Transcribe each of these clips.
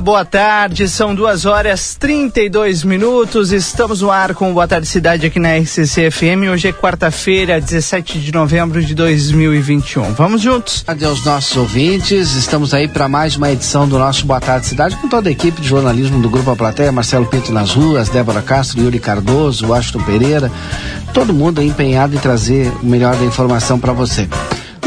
Boa tarde. São duas horas 32 minutos. Estamos no ar com Boa Tarde Cidade aqui na RCC FM. Hoje é quarta-feira, 17 de novembro de 2021. Vamos juntos. Adeus, nossos ouvintes. Estamos aí para mais uma edição do nosso Boa Tarde Cidade com toda a equipe de jornalismo do Grupo A Plateia, Marcelo Pinto nas ruas, Débora Castro, Yuri Cardoso, Washington Pereira. Todo mundo empenhado em trazer o melhor da informação para você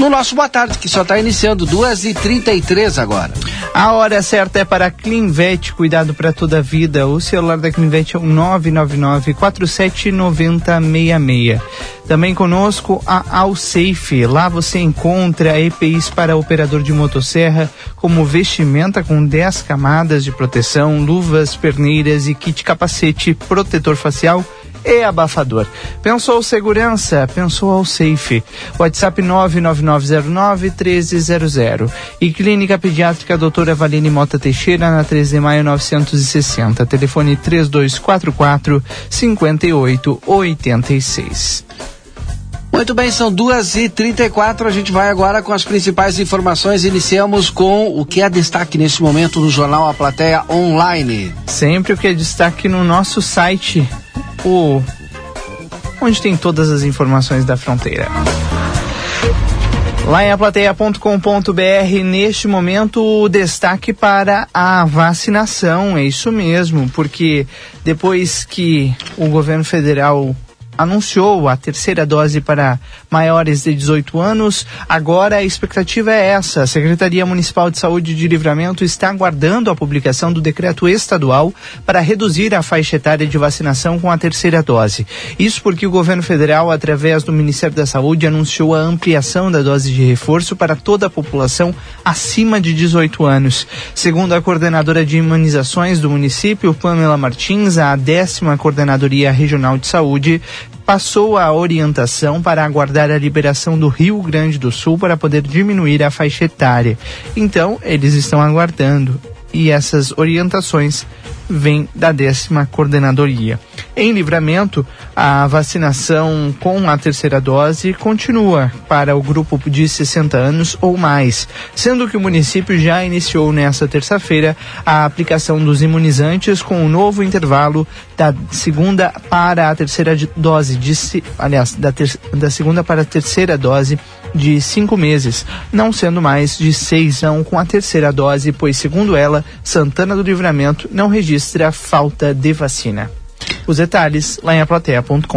no nosso Boa Tarde, que só está iniciando, 2h33 agora. A hora certa é para a Clinvet, cuidado para toda a vida. O celular da Clinvet é o 999 479066. Também conosco a Alsafe. Lá você encontra EPIs para operador de motosserra, como vestimenta com 10 camadas de proteção, luvas, perneiras e kit capacete protetor facial e abafador. Pensou segurança? Pensou ao Safe. WhatsApp 99909-1300. E Clínica Pediátrica Doutora Valine Mota Teixeira, na 13 de maio 960. Telefone 3244 5886. Muito bem, são duas e trinta e quatro. A gente vai agora com as principais informações. Iniciamos com o que é destaque neste momento no jornal A Plateia Online. Sempre o que é destaque no nosso site o onde tem todas as informações da fronteira. Lá em aplateia.com.br, neste momento, o destaque para a vacinação, é isso mesmo, porque depois que o governo federal anunciou a terceira dose para maiores de 18 anos. Agora a expectativa é essa. A Secretaria Municipal de Saúde de Livramento está aguardando a publicação do decreto estadual para reduzir a faixa etária de vacinação com a terceira dose. Isso porque o governo federal, através do Ministério da Saúde, anunciou a ampliação da dose de reforço para toda a população acima de 18 anos. Segundo a coordenadora de imunizações do município, Pamela Martins, a décima coordenadoria regional de saúde, passou a orientação para aguardar a liberação do Rio Grande do Sul para poder diminuir a faixa etária. Então, eles estão aguardando e essas orientações vêm da décima coordenadoria. Em livramento, a vacinação com a terceira dose continua para o grupo de 60 anos ou mais, sendo que o município já iniciou nesta terça-feira a aplicação dos imunizantes com o um novo intervalo da segunda para a terceira dose, de, aliás, da, ter, da segunda para a terceira dose de cinco meses, não sendo mais de seis não com a terceira dose, pois, segundo ela, Santana do Livramento não registra falta de vacina. Os detalhes lá em aplateia.com.br.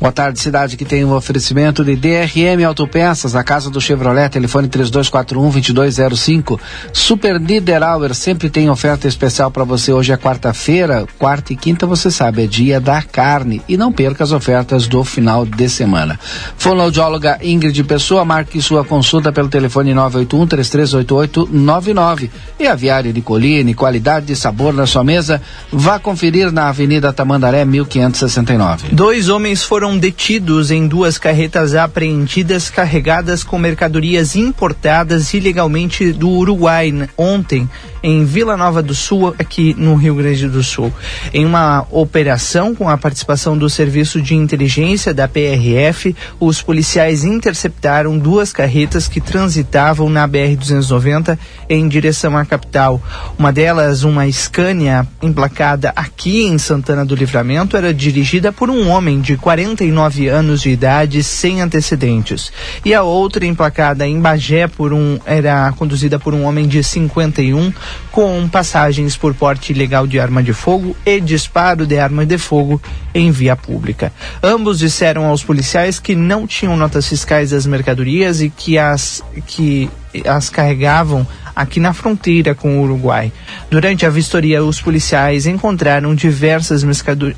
Boa tarde, cidade que tem um oferecimento de DRM Autopeças, na casa do Chevrolet, telefone 3241-2205. Super Niederauer sempre tem oferta especial para você. Hoje é quarta-feira, quarta e quinta, você sabe, é dia da carne. E não perca as ofertas do final de semana. Fonoaudióloga Ingrid Pessoa, marque sua consulta pelo telefone 981-3388-99. E aviário de Colline, qualidade e sabor na sua mesa, vá conferir na Avenida Tamandaré 1569. Dois homens foram detidos em duas carretas apreendidas carregadas com mercadorias importadas ilegalmente do Uruguai ontem em Vila Nova do Sul, aqui no Rio Grande do Sul. Em uma operação com a participação do Serviço de Inteligência da PRF, os policiais interceptaram duas carretas que transitavam na BR-290 em direção à capital. Uma delas, uma Scania emplacada aqui em Santana do Livramento, era dirigida por um homem de 49 anos de idade sem antecedentes. E a outra, emplacada em Bagé, por um, era conduzida por um homem de 51 com passagens por porte ilegal de arma de fogo e disparo de arma de fogo em via pública. Ambos disseram aos policiais que não tinham notas fiscais das mercadorias e que as que as carregavam aqui na fronteira com o Uruguai. Durante a vistoria, os policiais encontraram diversas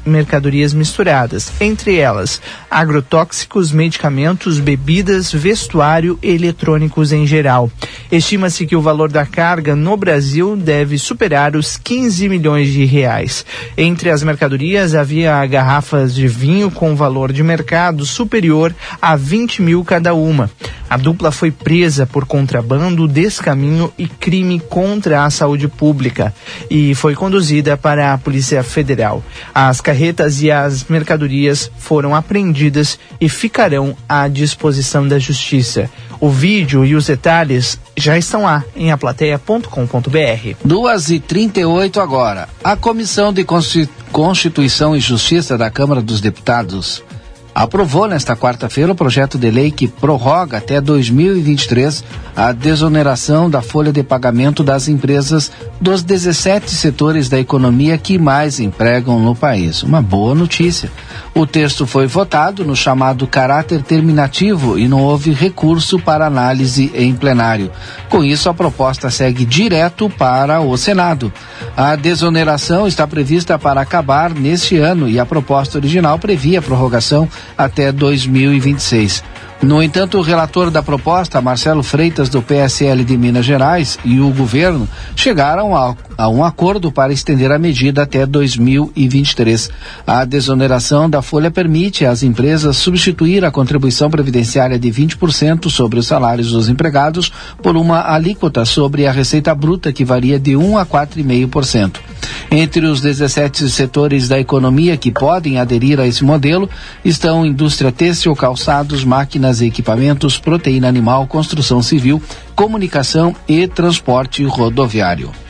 mercadorias misturadas, entre elas agrotóxicos, medicamentos, bebidas, vestuário e eletrônicos em geral. Estima-se que o valor da carga no Brasil deve superar os 15 milhões de reais. Entre as mercadorias havia garrafas de vinho com valor de mercado superior a 20 mil cada uma. A dupla foi presa por contrabando, descaminho e crime contra a saúde pública e foi conduzida para a Polícia Federal. As carretas e as mercadorias foram apreendidas e ficarão à disposição da Justiça. O vídeo e os detalhes já estão lá em aplateia.com.br. Duas e trinta e oito agora. A Comissão de Constituição e Justiça da Câmara dos Deputados aprovou nesta quarta-feira o projeto de lei que prorroga até 2023 a desoneração da folha de pagamento das empresas dos 17 setores da economia que mais empregam no país. Uma boa notícia. O texto foi votado no chamado caráter terminativo e não houve recurso para análise em plenário. Com isso, a proposta segue direto para o Senado. A desoneração está prevista para acabar neste ano e a proposta original previa prorrogação até 2026. No entanto, o relator da proposta, Marcelo Freitas, do PSL de Minas Gerais, e o governo chegaram a, a, um acordo para estender a medida até 2023. A desoneração da folha permite às empresas substituir a contribuição previdenciária de 20% sobre os salários dos empregados por uma alíquota sobre a receita bruta que varia de 1 a 4,5%. Entre os 17 setores da economia que podem aderir a esse modelo estão indústria têxtil, calçados, máquinas e equipamentos, proteína animal, construção civil, comunicação e transporte rodoviário.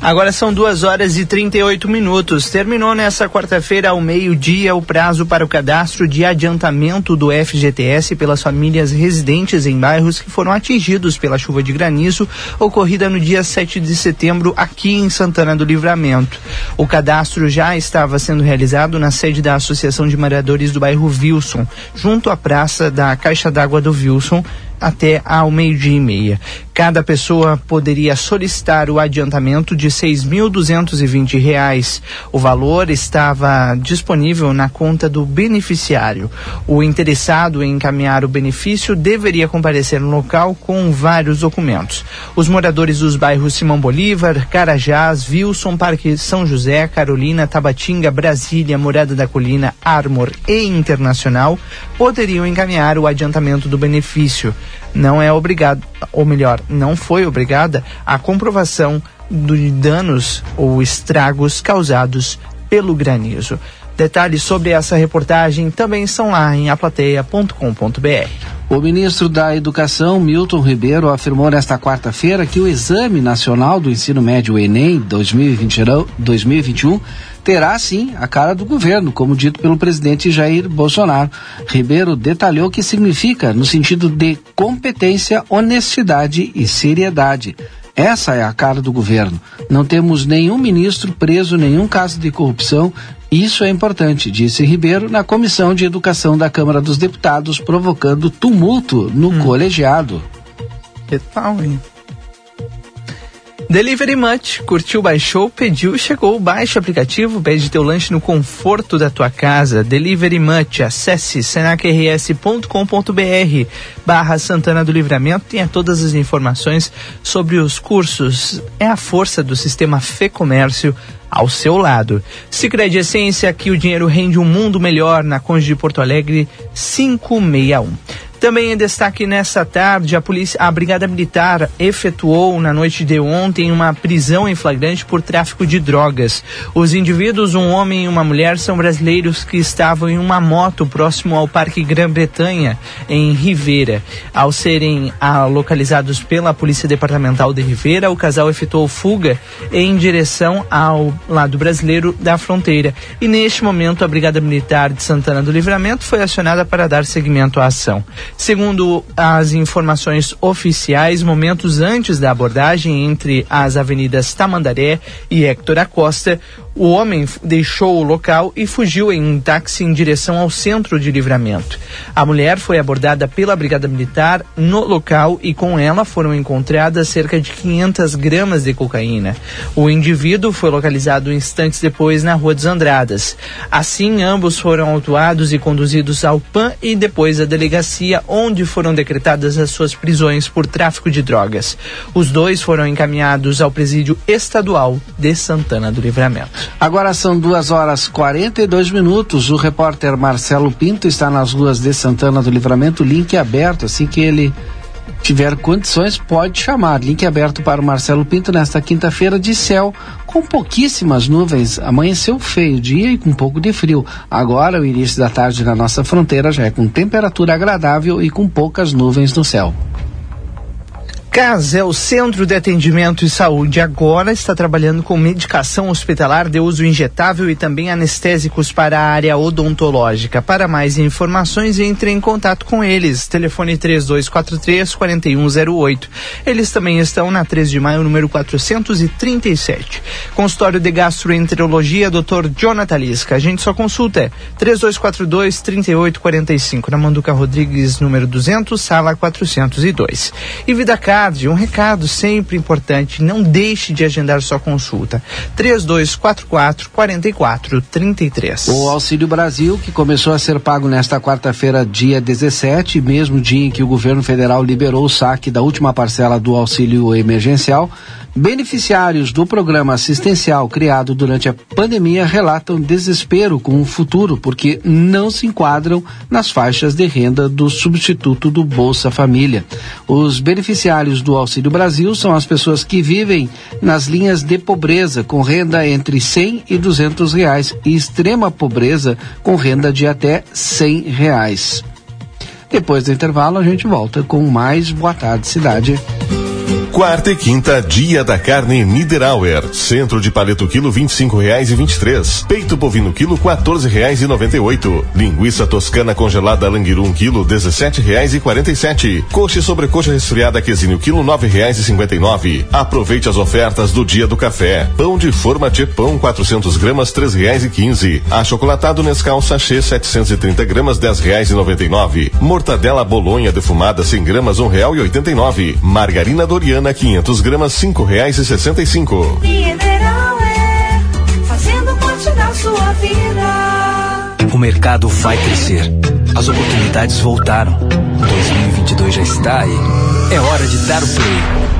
Agora são duas horas e 38 minutos. Terminou nessa quarta-feira, ao meio-dia, o prazo para o cadastro de adiantamento do FGTS pelas famílias residentes em bairros que foram atingidos pela chuva de granizo ocorrida no dia 7 de setembro aqui em Santana do Livramento. O cadastro já estava sendo realizado na sede da Associação de Moradores do bairro Wilson, junto à praça da Caixa d'Água do Wilson, até ao meio-dia e meia. Cada pessoa poderia solicitar o adiantamento de R$ 6.220. O valor estava disponível na conta do beneficiário. O interessado em encaminhar o benefício deveria comparecer no local com vários documentos. Os moradores dos bairros Simão Bolívar, Carajás, Wilson, Parque São José, Carolina, Tabatinga, Brasília, Morada da Colina, Armor e Internacional poderiam encaminhar o adiantamento do benefício não é obrigado, ou melhor, não foi obrigada a comprovação de danos ou estragos causados pelo granizo. Detalhes sobre essa reportagem também estão lá em aplateia.com.br. O ministro da Educação, Milton Ribeiro, afirmou nesta quarta-feira que o Exame Nacional do Ensino Médio Enem 2021 terá sim a cara do governo, como dito pelo presidente Jair Bolsonaro. Ribeiro detalhou o que significa no sentido de competência, honestidade e seriedade. Essa é a cara do governo. Não temos nenhum ministro preso, nenhum caso de corrupção. Isso é importante, disse Ribeiro na Comissão de Educação da Câmara dos Deputados, provocando tumulto no hum. colegiado. Que tal, hein? Delivery Much. Curtiu, baixou, pediu, chegou. Baixe o aplicativo, pede teu lanche no conforto da tua casa. Delivery Much. Acesse senacrs.com.br barra Santana do Livramento. Tenha todas as informações sobre os cursos. É a força do sistema Fê Comércio ao seu lado. Sicredi Essência, que o dinheiro rende um mundo melhor na Conde de Porto Alegre 561. Também em destaque nessa tarde, a polícia, a Brigada Militar efetuou na noite de ontem uma prisão em flagrante por tráfico de drogas. Os indivíduos, um homem e uma mulher, são brasileiros que estavam em uma moto próximo ao Parque Grã-Bretanha, em Rivera. Ao serem ah, localizados pela Polícia Departamental de Rivera, o casal efetuou fuga em direção ao lado brasileiro da fronteira. E neste momento, a Brigada Militar de Santana do Livramento foi acionada para dar seguimento à ação. Segundo as informações oficiais, momentos antes da abordagem entre as avenidas Tamandaré e Héctor Acosta, o homem deixou o local e fugiu em um táxi em direção ao centro de livramento. A mulher foi abordada pela Brigada Militar no local e com ela foram encontradas cerca de 500 gramas de cocaína. O indivíduo foi localizado instantes depois na Rua dos Andradas. Assim, ambos foram autuados e conduzidos ao PAN e depois à delegacia, onde foram decretadas as suas prisões por tráfico de drogas. Os dois foram encaminhados ao presídio estadual de Santana do Livramento. Agora são duas horas 42 minutos. O repórter Marcelo Pinto está nas ruas de Santana do Livramento, link aberto, assim que ele tiver condições, pode chamar. Link aberto para o Marcelo Pinto nesta quinta-feira de céu com pouquíssimas nuvens. Amanheceu feio dia e com um pouco de frio. Agora, o início da tarde na nossa fronteira já é com temperatura agradável e com poucas nuvens no céu. CAS é o Centro de Atendimento e Saúde. Agora está trabalhando com medicação hospitalar de uso injetável e também anestésicos para a área odontológica. Para mais informações, entre em contato com eles. Telefone 3243-4108. Eles também estão na 3 de maio, número 437. Consultório de Gastroenterologia, Dr. Jonathan Lisca. A gente só consulta é 3242-3845. Na Manduca Rodrigues, número 200, sala 402. E Vida Card um recado sempre importante, não deixe de agendar sua consulta. 3244 4433. O Auxílio Brasil, que começou a ser pago nesta quarta-feira, dia 17, mesmo dia em que o governo federal liberou o saque da última parcela do auxílio emergencial, Beneficiários do programa assistencial criado durante a pandemia relatam desespero com o futuro porque não se enquadram nas faixas de renda do substituto do Bolsa Família. Os beneficiários do Auxílio Brasil são as pessoas que vivem nas linhas de pobreza com renda entre 100 e 200 reais e extrema pobreza com renda de até 100 reais. Depois do intervalo a gente volta com mais Boa Tarde Cidade. Quarta e quinta, dia da carne Niederauer. Centro de paleto quilo vinte e cinco reais e vinte e três. Peito bovino quilo quatorze reais e noventa e oito. Linguiça toscana congelada Languiru um quilo dezessete reais e quarenta e sete. Coxa e sobrecoxa resfriada quesinho quilo nove reais e cinquenta e nove. Aproveite as ofertas do dia do café. Pão de forma de pão 400 gramas três reais e quinze. Achocolatado Nescau sachê 730 gramas dez reais e noventa e nove. Mortadela bolonha defumada 100 gramas um real e oitenta e nove. Margarina Doriana Avena 500 gramas, cinco reais e sessenta e cinco. Mineral é fazendo parte da sua vida. O mercado vai crescer. As oportunidades voltaram. 2022 já está aí. É hora de dar o play.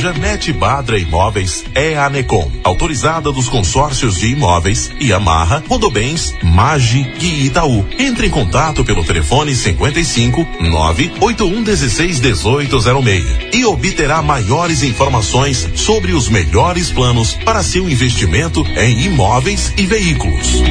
Janete Badra Imóveis é a Anecom, autorizada dos consórcios de imóveis Amarra, Rodobens, Magi e Itaú. Entre em contato pelo telefone 55 981 16 1806 e obterá maiores informações sobre os melhores planos para seu investimento em imóveis e veículos.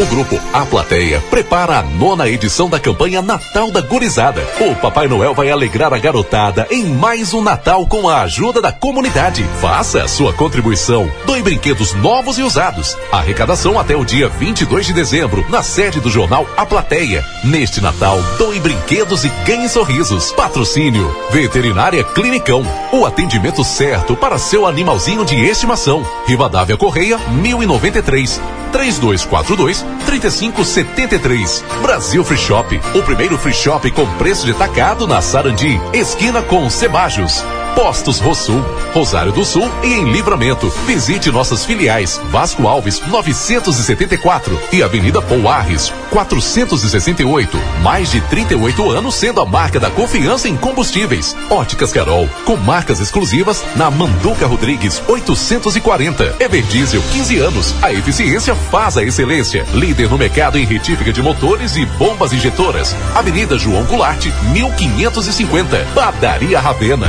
O grupo A Plateia prepara a nona edição da campanha Natal da Gurizada. O Papai Noel vai alegrar a garotada em mais um Natal com a ajuda da comunidade. Faça a sua contribuição. Doe brinquedos novos e usados. Arrecadação até o dia 22 de dezembro, na sede do jornal A Plateia. Neste Natal, doe brinquedos e ganhe sorrisos. Patrocínio Veterinária Clinicão. O atendimento certo para seu animalzinho de estimação. Rivadavia Correia, 1093. 3242 3573. Brasil Free Shop, o primeiro free shop com preço de tacado na Sarandi, esquina com Cebajos. Postos Rosul, Rosário do Sul e em Livramento. Visite nossas filiais Vasco Alves 974 e Avenida Pouarres 468. Mais de 38 anos sendo a marca da confiança em combustíveis. Óticas Carol, com marcas exclusivas na Manduca Rodrigues 840. Everdiesel 15 anos. A eficiência faz a excelência. Líder no mercado em retífica de motores e bombas injetoras. Avenida João Goulart 1550. Padaria Ravena.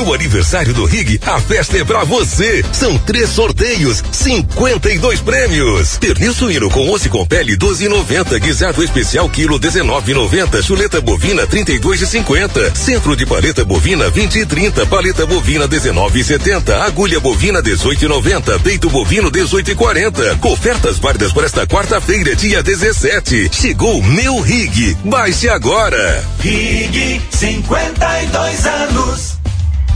No aniversário do Rig, a festa é pra você. São três sorteios, 52 prêmios. Pernil suíno com osso com pele 12,90. Guisado especial quilo 19,90. Chuleta bovina 32,50. Centro de paleta bovina 20 e 30. Paleta bovina 19,70. Agulha bovina 18,90. Peito bovino 18,40. Ofertas válidas por esta quarta-feira, dia 17. Chegou meu Rig. Baixe agora. Rig, 52 anos.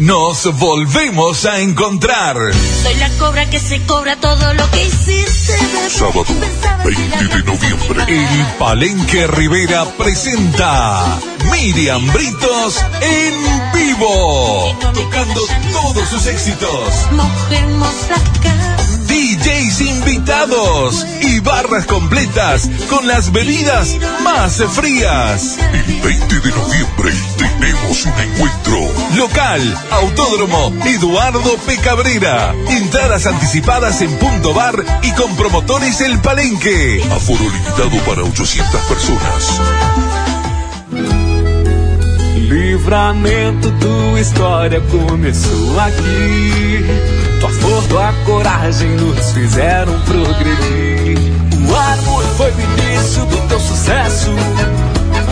Nos volvemos a encontrar. Soy la cobra que se cobra todo lo que hiciste. Sábado, Pensaba que la 20 de noviembre. El Palenque Rivera presenta Miriam Britos en vivo. Tocando todos sus éxitos. Mojemos acá. DJs invitados y barras completas con las bebidas más frías. El 20 de noviembre tenemos un encuentro. Local, Autódromo, Eduardo P. Cabrera. Entradas anticipadas en Punto Bar y con promotores El Palenque. Aforo limitado para 800 personas. Livramento, tua história começou aqui. Tua força, tua coragem nos fizeram progredir. O árvore foi o início do teu sucesso.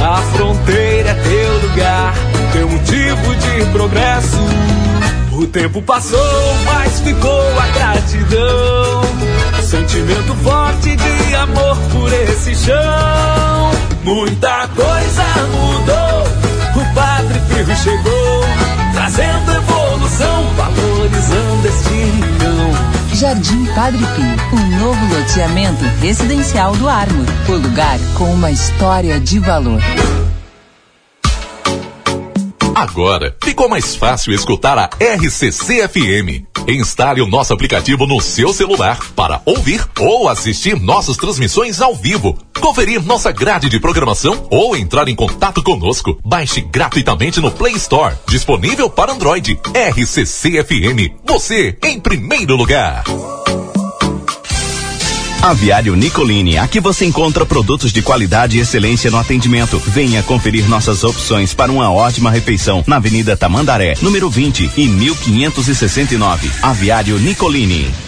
A fronteira é teu lugar, teu motivo de progresso. O tempo passou, mas ficou a gratidão. Sentimento forte de amor por esse chão. Muita coisa mudou. O Padre Pio chegou, trazendo evolução, valorizando este rincão. Jardim Padre Pio, um novo loteamento residencial do Ármor. O lugar com uma história de valor. Agora ficou mais fácil escutar a RCC FM. Instale o nosso aplicativo no seu celular para ouvir ou assistir nossas transmissões ao vivo, conferir nossa grade de programação ou entrar em contato conosco. Baixe gratuitamente no Play Store, disponível para Android. RCC FM, você em primeiro lugar. Aviário Nicolini, aqui você encontra produtos de qualidade e excelência no atendimento. Venha conferir nossas opções para uma ótima refeição na Avenida Tamandaré, número 20 e 1569. Aviário Nicolini.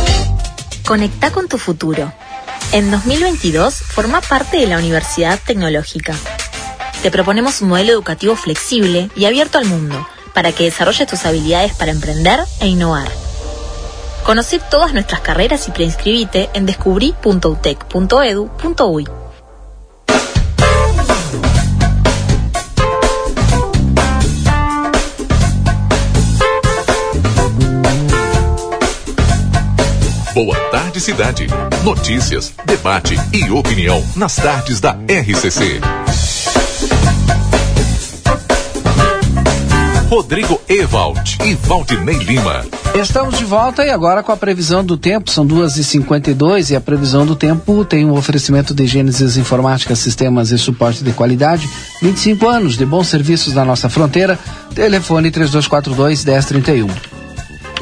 Conecta con tu futuro. En 2022, forma parte de la Universidad Tecnológica. Te proponemos un modelo educativo flexible y abierto al mundo para que desarrolles tus habilidades para emprender e innovar. Conoce todas nuestras carreras y preinscribite en descubrí.utec.edu.uy. Boa tarde, cidade. Notícias, debate e opinião nas tardes da RCC. Rodrigo Ewald e Valdinei Lima. Estamos de volta e agora com a previsão do tempo. São 2h52 e a previsão do tempo tem um oferecimento de Gênesis Informática, Sistemas e Suporte de Qualidade. 25 anos de bons serviços na nossa fronteira. Telefone 3242-1031.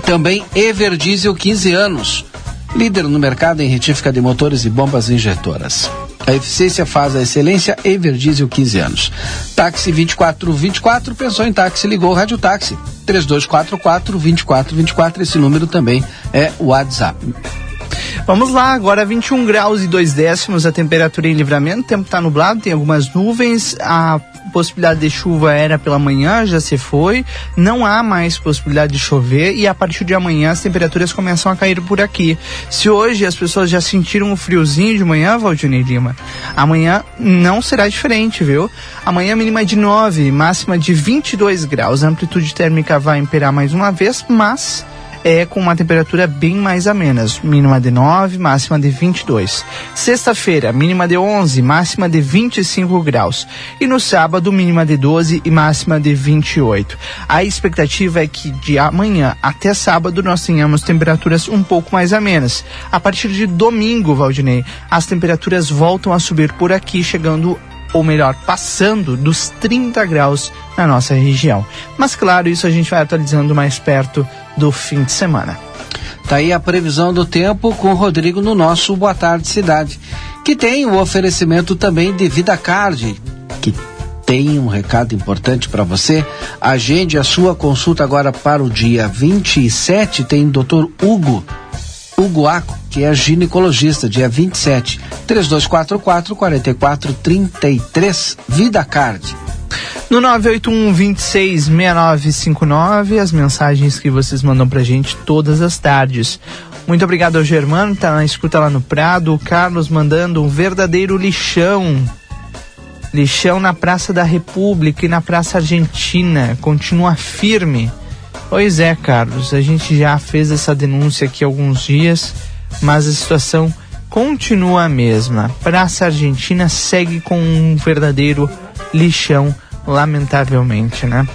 Também Everdiesel 15 anos. Líder no mercado em retífica de motores e bombas injetoras. A eficiência faz a excelência Everdiesel 15 anos. Táxi 2424, pensou em táxi, ligou Rádio Táxi. 3244 2424, esse número também é WhatsApp. Vamos lá, agora 21 graus e 2 décimos a temperatura em livramento, o tempo está nublado, tem algumas nuvens, a possibilidade de chuva era pela manhã, já se foi, não há mais possibilidade de chover e a partir de amanhã as temperaturas começam a cair por aqui. Se hoje as pessoas já sentiram o friozinho de manhã, Valdinei Lima, amanhã não será diferente, viu? Amanhã mínima de 9, máxima de 22 graus, a amplitude térmica vai imperar mais uma vez, mas é com uma temperatura bem mais amena, mínima de 9, máxima de 22. Sexta-feira, mínima de 11, máxima de 25 graus. E no sábado, mínima de 12 e máxima de 28. A expectativa é que de amanhã até sábado nós tenhamos temperaturas um pouco mais amenas. A partir de domingo, Valdinei, as temperaturas voltam a subir por aqui, chegando ou melhor, passando dos 30 graus na nossa região. Mas claro, isso a gente vai atualizando mais perto do fim de semana. Tá aí a previsão do tempo com o Rodrigo no nosso Boa Tarde Cidade, que tem o oferecimento também de Vida Card, que tem um recado importante para você. Agende a sua consulta agora para o dia 27, tem Dr. Hugo Hugo Aco, que é ginecologista, dia 27, 3244 4433, Vida Card. No 981 26 6959, as mensagens que vocês mandam pra gente todas as tardes. Muito obrigado ao Germano, tá na escuta lá no Prado. O Carlos mandando um verdadeiro lixão. Lixão na Praça da República e na Praça Argentina. Continua firme. Pois é, Carlos, a gente já fez essa denúncia aqui há alguns dias, mas a situação continua a mesma. Praça Argentina segue com um verdadeiro lixão, lamentavelmente, né?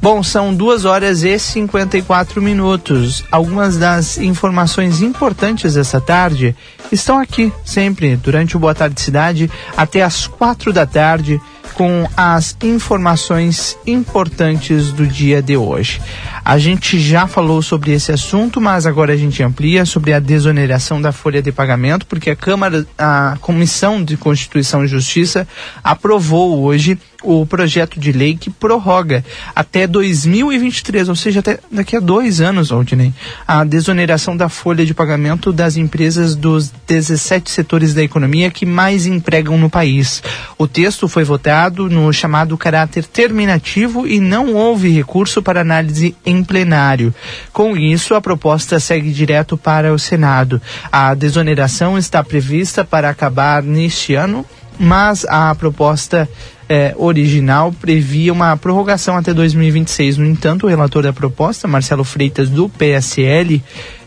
Bom, são duas horas e 54 minutos. Algumas das informações importantes dessa tarde estão aqui, sempre, durante o Boa Tarde Cidade, até as quatro da tarde com as informações importantes do dia de hoje. A gente já falou sobre esse assunto, mas agora a gente amplia sobre a desoneração da folha de pagamento, porque a Câmara, a Comissão de Constituição e Justiça aprovou hoje o projeto de lei que prorroga até 2023, ou seja, até daqui a dois anos, Aldinei, a desoneração da folha de pagamento das empresas dos 17 setores da economia que mais empregam no país. O texto foi votado no chamado caráter terminativo e não houve recurso para análise em plenário. Com isso, a proposta segue direto para o Senado. A desoneração está prevista para acabar neste ano, mas a proposta é, original previa uma prorrogação até 2026. No entanto, o relator da proposta, Marcelo Freitas, do PSL,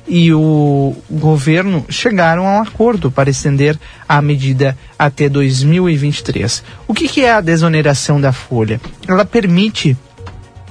e o governo chegaram a um acordo para estender a medida até 2023. O que, que é a desoneração da folha? Ela permite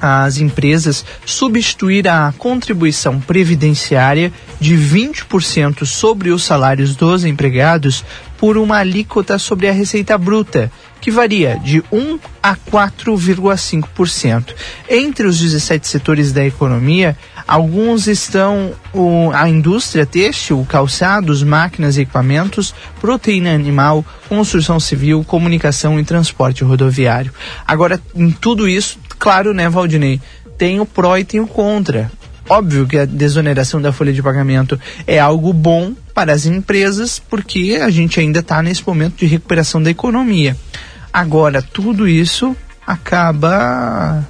às empresas substituir a contribuição previdenciária de 20% sobre os salários dos empregados por uma alíquota sobre a receita bruta, que varia de 1 a 4,5%. Entre os 17 setores da economia, alguns estão o, a indústria têxtil, calçados, máquinas e equipamentos, proteína animal, construção civil, comunicação e transporte rodoviário. Agora, em tudo isso, claro, né, Valdinei, tem o pró e tem o contra. Óbvio que a desoneração da folha de pagamento é algo bom para as empresas, porque a gente ainda está nesse momento de recuperação da economia. Agora, tudo isso acaba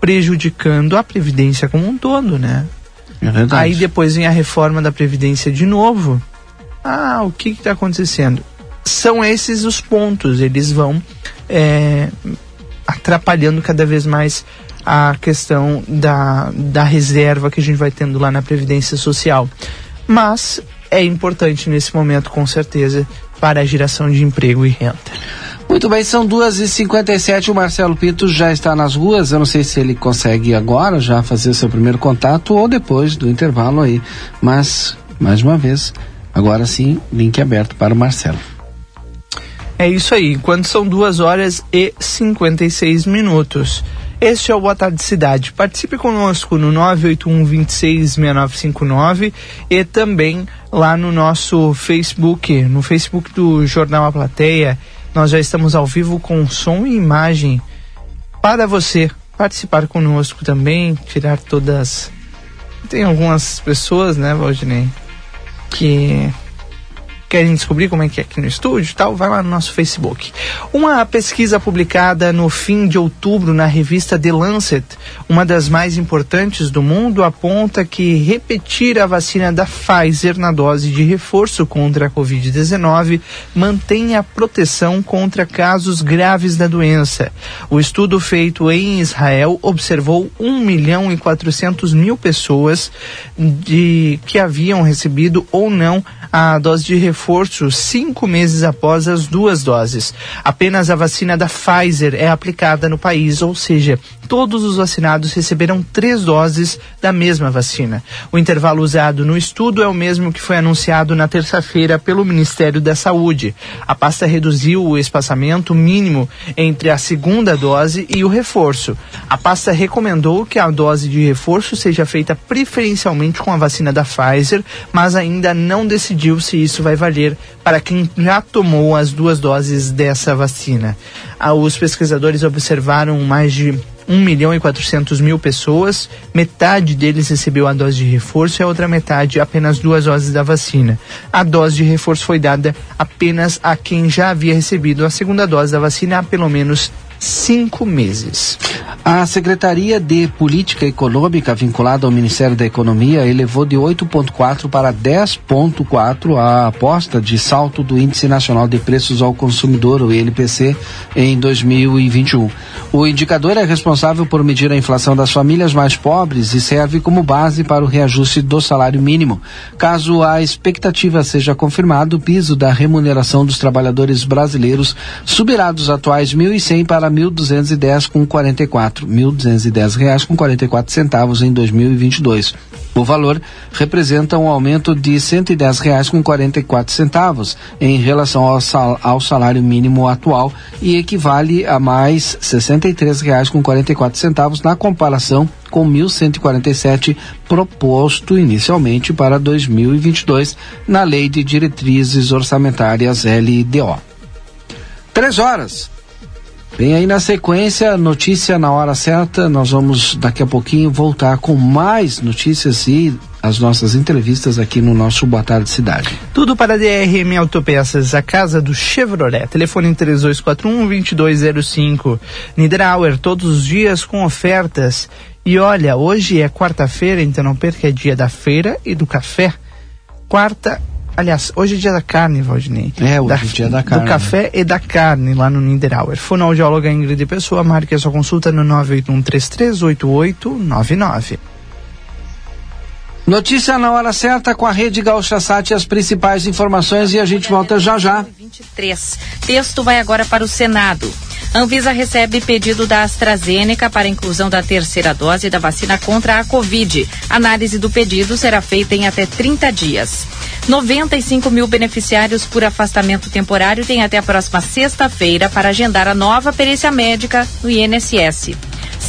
prejudicando a Previdência como um todo, né? É verdade. Aí depois vem a reforma da Previdência de novo. Ah, o que está acontecendo? São esses os pontos, eles vão é, atrapalhando cada vez mais a questão da, da reserva que a gente vai tendo lá na Previdência Social. Mas é importante nesse momento, com certeza, para a geração de emprego e renda. Muito bem, são 2h57. O Marcelo Pinto já está nas ruas. Eu não sei se ele consegue agora já fazer o seu primeiro contato ou depois do intervalo aí. Mas, mais uma vez, agora sim, link aberto para o Marcelo. É isso aí, enquanto são 2 horas e 56 minutos. Este é o Boa Tarde Cidade. Participe conosco no 981 26 6959 e também lá no nosso Facebook, no Facebook do Jornal A Plateia. Nós já estamos ao vivo com som e imagem para você participar conosco também, tirar todas. Tem algumas pessoas, né, Valdinei, que Querem descobrir como é que é aqui no estúdio e tal? Vai lá no nosso Facebook. Uma pesquisa publicada no fim de outubro na revista The Lancet, uma das mais importantes do mundo, aponta que repetir a vacina da Pfizer na dose de reforço contra a Covid-19 mantém a proteção contra casos graves da doença. O estudo feito em Israel observou 1 milhão e 400 mil pessoas de, que haviam recebido ou não a dose de reforço cinco meses após as duas doses. Apenas a vacina da Pfizer é aplicada no país, ou seja, todos os vacinados receberam três doses da mesma vacina. O intervalo usado no estudo é o mesmo que foi anunciado na terça-feira pelo Ministério da Saúde. A pasta reduziu o espaçamento mínimo entre a segunda dose e o reforço. A pasta recomendou que a dose de reforço seja feita preferencialmente com a vacina da Pfizer, mas ainda não decidiu se isso vai valer para quem já tomou as duas doses dessa vacina. Ah, Os pesquisadores observaram mais de 1 milhão e 400 mil pessoas, metade deles recebeu a dose de reforço e a outra metade apenas duas doses da vacina. A dose de reforço foi dada apenas a quem já havia recebido a segunda dose da vacina há pelo menos cinco meses. A Secretaria de Política Econômica, vinculada ao Ministério da Economia, elevou de 8,4 para 10,4 a aposta de salto do Índice Nacional de Preços ao Consumidor, o INPC, em 2021. O indicador é responsável por medir a inflação das famílias mais pobres e serve como base para o reajuste do salário mínimo. Caso a expectativa seja confirmada, o piso da remuneração dos trabalhadores brasileiros subirá dos atuais 1.100 para 1.210 com 44, 1.210 reais com 44 centavos em 2022. O valor representa um aumento de 110 reais com 44 centavos em relação ao, sal, ao salário mínimo atual e equivale a mais 63 reais com 44 centavos na comparação com 1.147 proposto inicialmente para 2022 na Lei de Diretrizes Orçamentárias LDO. Três horas. Vem aí na sequência, notícia na hora certa. Nós vamos daqui a pouquinho voltar com mais notícias e as nossas entrevistas aqui no nosso Boa Tarde Cidade. Tudo para a DRM Autopeças, a casa do Chevrolet. Telefone 3241-2205. Niederauer, todos os dias com ofertas. E olha, hoje é quarta-feira, então não perca, é dia da feira e do café. Quarta Aliás, hoje é dia da carne, Valdinei. É, hoje da, é dia da carne. Do café e da carne lá no Niederauer. Fonoaudióloga Ingrid Pessoa, marque a sua consulta no 981338899. Notícia na hora certa com a Rede Gaúcha Sat, as principais informações e a gente volta já já. 23. Texto vai agora para o Senado. Anvisa recebe pedido da AstraZeneca para inclusão da terceira dose da vacina contra a Covid. Análise do pedido será feita em até 30 dias. 95 mil beneficiários por afastamento temporário têm até a próxima sexta-feira para agendar a nova perícia médica no INSS.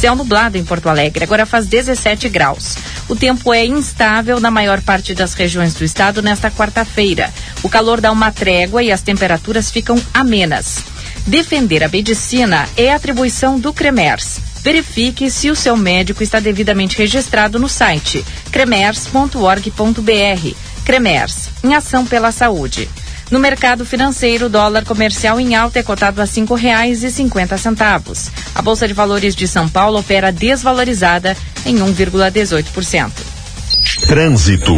Céu nublado em Porto Alegre, agora faz 17 graus. O tempo é instável na maior parte das regiões do estado nesta quarta-feira. O calor dá uma trégua e as temperaturas ficam amenas. Defender a medicina é atribuição do CREMERS. Verifique se o seu médico está devidamente registrado no site cremers.org.br. CREMERS, em ação pela saúde. No mercado financeiro, o dólar comercial em alta é cotado a cinco reais e cinquenta centavos. A Bolsa de Valores de São Paulo opera desvalorizada em 1,18%. Trânsito.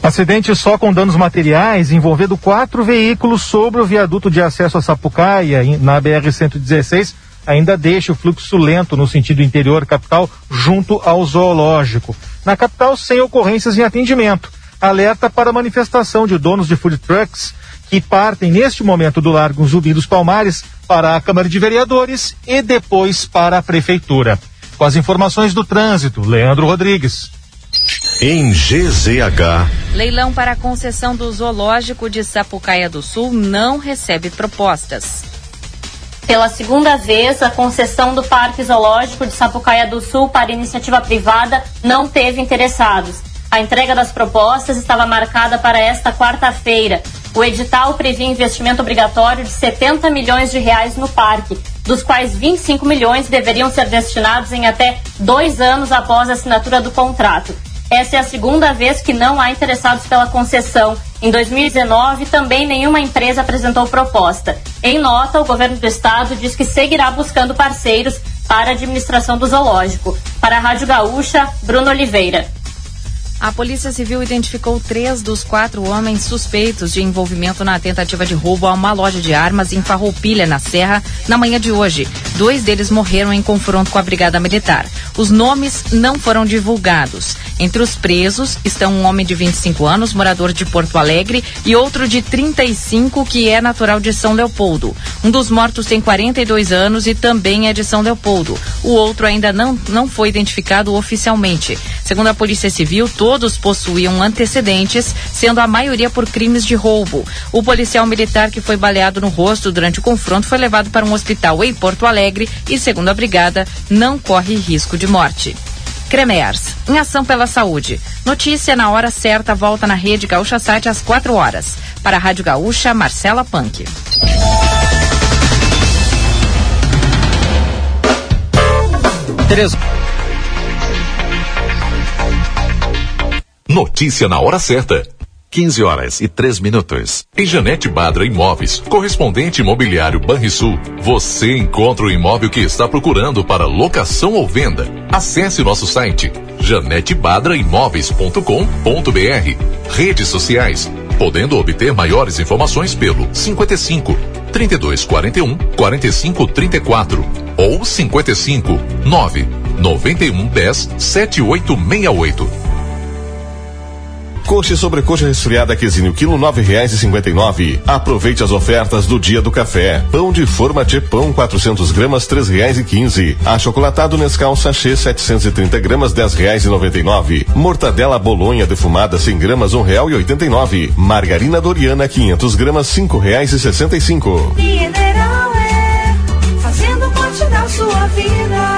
Acidente só com danos materiais envolvendo quatro veículos sobre o viaduto de acesso a Sapucaia, na BR-116, ainda deixa o fluxo lento no sentido interior capital junto ao zoológico. Na capital, sem ocorrências em atendimento. Alerta para manifestação de donos de food trucks que partem neste momento do Largo Zumbi dos Palmares para a Câmara de Vereadores e depois para a Prefeitura. Com as informações do trânsito, Leandro Rodrigues. Em GZH. Leilão para a concessão do zoológico de Sapucaia do Sul não recebe propostas. Pela segunda vez, a concessão do Parque Zoológico de Sapucaia do Sul para iniciativa privada não teve interessados. A entrega das propostas estava marcada para esta quarta-feira. O edital previa investimento obrigatório de 70 milhões de reais no parque, dos quais 25 milhões deveriam ser destinados em até dois anos após a assinatura do contrato. Essa é a segunda vez que não há interessados pela concessão. Em 2019, também nenhuma empresa apresentou proposta. Em nota, o governo do estado diz que seguirá buscando parceiros para a administração do zoológico. Para a Rádio Gaúcha, Bruno Oliveira. A Polícia Civil identificou três dos quatro homens suspeitos de envolvimento na tentativa de roubo a uma loja de armas em Farroupilha, na Serra, na manhã de hoje. Dois deles morreram em confronto com a Brigada Militar. Os nomes não foram divulgados. Entre os presos estão um homem de 25 anos, morador de Porto Alegre, e outro de 35, que é natural de São Leopoldo. Um dos mortos tem 42 anos e também é de São Leopoldo. O outro ainda não, não foi identificado oficialmente. Segundo a Polícia Civil, todos possuíam antecedentes, sendo a maioria por crimes de roubo. O policial militar que foi baleado no rosto durante o confronto foi levado para um hospital em Porto Alegre e, segundo a brigada, não corre risco de morte. Cremers, em ação pela saúde. Notícia na hora certa volta na rede Gaúcha Site às 4 horas. Para a Rádio Gaúcha, Marcela Punk. Três. Notícia na hora certa. 15 horas e 3 minutos. Em Janete Badra Imóveis, correspondente imobiliário Banrisul, você encontra o imóvel que está procurando para locação ou venda. Acesse nosso site janetebadraimóveis.com.br. Redes sociais, podendo obter maiores informações pelo 55 3241 4534 ou 55 9 9110 7868. Coxa e sobrecoxa resfriada Quesinho, quilo nove reais e cinquenta e nove. Aproveite as ofertas do dia do café. Pão de forma de pão 400 gramas três reais e quinze. Achocolatado Nescau sachê 730 gramas dez reais e noventa e nove. Mortadela bolonha defumada 100 gramas um real e oitenta e nove. Margarina Doriana 500 gramas cinco reais e sessenta e cinco. Mineral é fazendo parte da sua vida.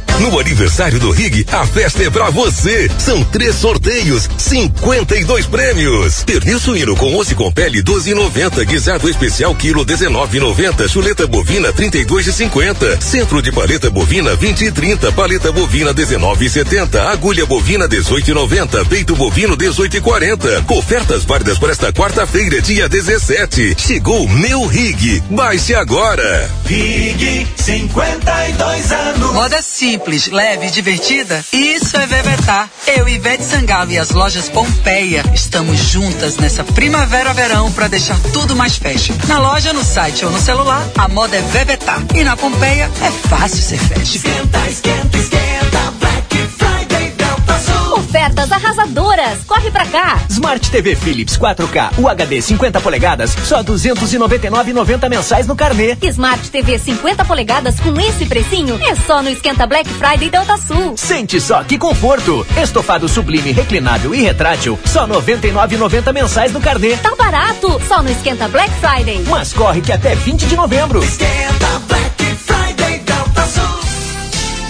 No aniversário do Rig, a festa é pra você. São três sorteios, 52 prêmios. Pernil suíno com osso com pele 12,90. Guisado especial quilo 19,90. Chuleta bovina 32,50. Centro de paleta bovina 20 e 30. Paleta bovina 19,70. Agulha bovina 18,90. Peito bovino 18,40. Ofertas válidas para esta quarta-feira, dia 17. Chegou meu Rig. Baixe agora. Rig, 52 anos. Moda simples, leve e divertida? Isso é Vevetar. Eu, Ivete Sangalo e as lojas Pompeia estamos juntas nessa primavera-verão para deixar tudo mais fashion. Na loja, no site ou no celular, a moda é Vevetar. E na Pompeia é fácil ser fashion. Esquenta, esquenta, esquenta. Ofertas arrasadoras. Corre pra cá. Smart TV Philips 4K UHD 50 polegadas, só 299,90 mensais no carnê. Smart TV 50 polegadas com esse precinho é só no Esquenta Black Friday Delta Sul. Sente só que conforto. Estofado sublime, reclinável e retrátil, só 99,90 mensais no carnê. Tá barato. Só no Esquenta Black Friday. Mas corre que até 20 de novembro. Esquenta Black.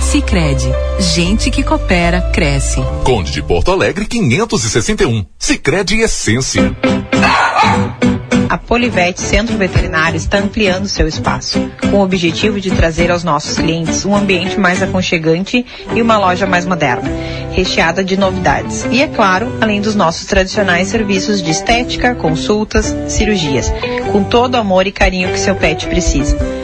Sicredi, gente que coopera cresce. Conde de Porto Alegre 561. Sicredi Essência. A Polivete Centro Veterinário está ampliando seu espaço, com o objetivo de trazer aos nossos clientes um ambiente mais aconchegante e uma loja mais moderna, recheada de novidades. E é claro, além dos nossos tradicionais serviços de estética, consultas, cirurgias, com todo o amor e carinho que seu pet precisa.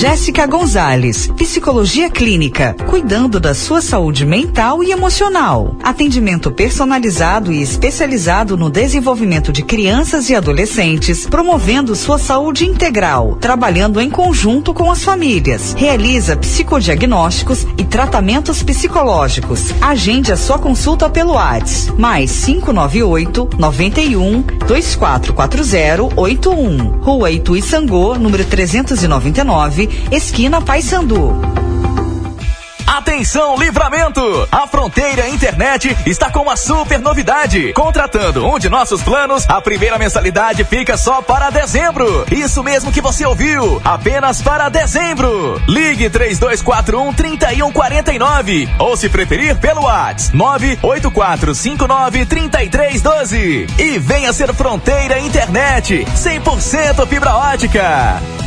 Jéssica Gonzalez, Psicologia Clínica, cuidando da sua saúde mental e emocional. Atendimento personalizado e especializado no desenvolvimento de crianças e adolescentes, promovendo sua saúde integral, trabalhando em conjunto com as famílias. Realiza psicodiagnósticos e tratamentos psicológicos. Agende a sua consulta pelo WhatsApp, mais 598 91 2440 81. Rua Itu Sangô, número 399, esquina Paysandu. Atenção, livramento! A Fronteira Internet está com uma super novidade. Contratando um de nossos planos, a primeira mensalidade fica só para dezembro. Isso mesmo que você ouviu, apenas para dezembro. Ligue 3241 3149 ou se preferir pelo WhatsApp 98459 3312 e venha ser Fronteira Internet 100% fibra ótica.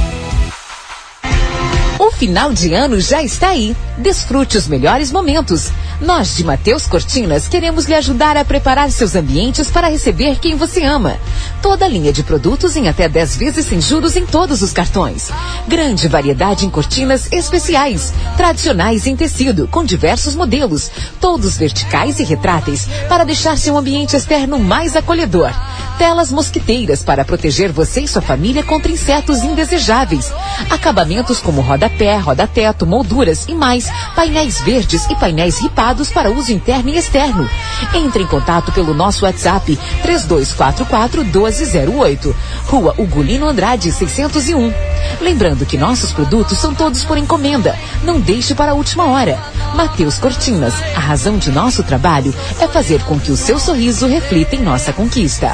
O final de ano já está aí. Desfrute os melhores momentos. Nós de Mateus Cortinas queremos lhe ajudar a preparar seus ambientes para receber quem você ama. Toda linha de produtos em até 10 vezes sem juros em todos os cartões. Grande variedade em cortinas especiais, tradicionais em tecido, com diversos modelos, todos verticais e retráteis, para deixar seu ambiente externo mais acolhedor. Telas mosquiteiras para proteger você e sua família contra insetos indesejáveis. Acabamentos como rodapé, roda-teto, molduras e mais. Painéis verdes e painéis ripados para uso interno e externo. Entre em contato pelo nosso WhatsApp 3244 1208. Rua Ugolino Andrade 601. Lembrando que nossos produtos são todos por encomenda. Não deixe para a última hora. Mateus Cortinas, a razão de nosso trabalho é fazer com que o seu sorriso reflita em nossa conquista.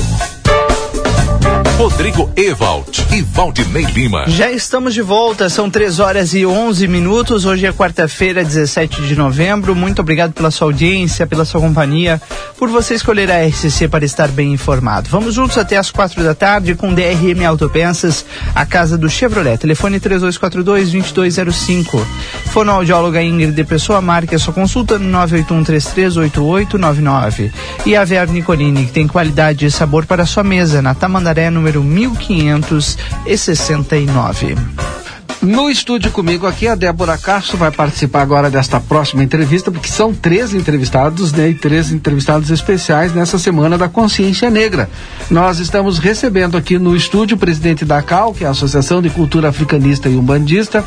Rodrigo Evald e Valdinei Lima. Já estamos de volta, são 3 horas e 11 minutos. Hoje é quarta-feira, 17 de novembro. Muito obrigado pela sua audiência, pela sua companhia, por você escolher a RCC para estar bem informado. Vamos juntos até as quatro da tarde com DRM Autopeças, a casa do Chevrolet. Telefone 3242-2205. Fonoaudióloga Ingrid Pessoa, marque a sua consulta no 981338899. E a Ver Nicolini, que tem qualidade e sabor para a sua mesa, na Tamandaré, número 1569. No estúdio comigo aqui, a Débora Castro vai participar agora desta próxima entrevista, porque são três entrevistados, né, e três entrevistados especiais nessa semana da Consciência Negra. Nós estamos recebendo aqui no estúdio o presidente da CAL, que é a Associação de Cultura Africanista e Umbandista,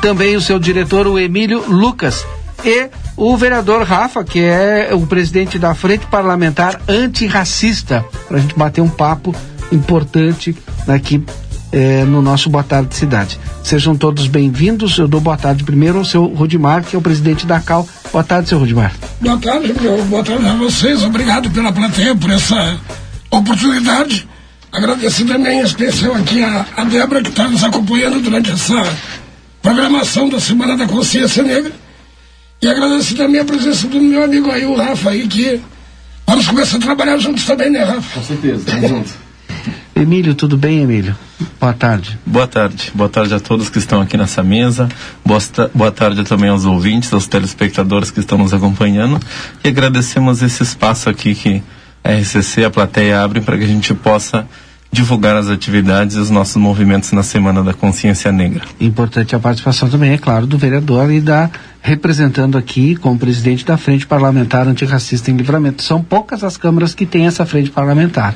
também o seu diretor, o Emílio Lucas, e o vereador Rafa, que é o presidente da Frente Parlamentar Antirracista, para a gente bater um papo importante aqui eh, no nosso Boa Tarde Cidade. Sejam todos bem-vindos. Eu dou boa tarde primeiro ao seu Rodimar, que é o presidente da CAL. Boa tarde, seu Rudimar. Boa tarde, meu, boa tarde a vocês. Obrigado pela plateia, por essa oportunidade. Agradecer também em especial aqui a, a Débora, que está nos acompanhando durante essa programação da Semana da Consciência Negra. E agradecer também a presença do meu amigo aí, o Rafa, aí, que vamos começar a trabalhar juntos também, né, Rafa? Com certeza, estamos juntos. Emílio, tudo bem, Emílio? Boa tarde. Boa tarde. Boa tarde a todos que estão aqui nessa mesa. Boa, tarde também aos ouvintes, aos telespectadores que estão nos acompanhando. E agradecemos esse espaço aqui que a RCC, a plateia abre para que a gente possa divulgar as atividades e os nossos movimentos na Semana da Consciência Negra. Importante a participação também, é claro, do vereador e da representando aqui como presidente da Frente Parlamentar Antirracista em Livramento. São poucas as câmaras que têm essa frente parlamentar.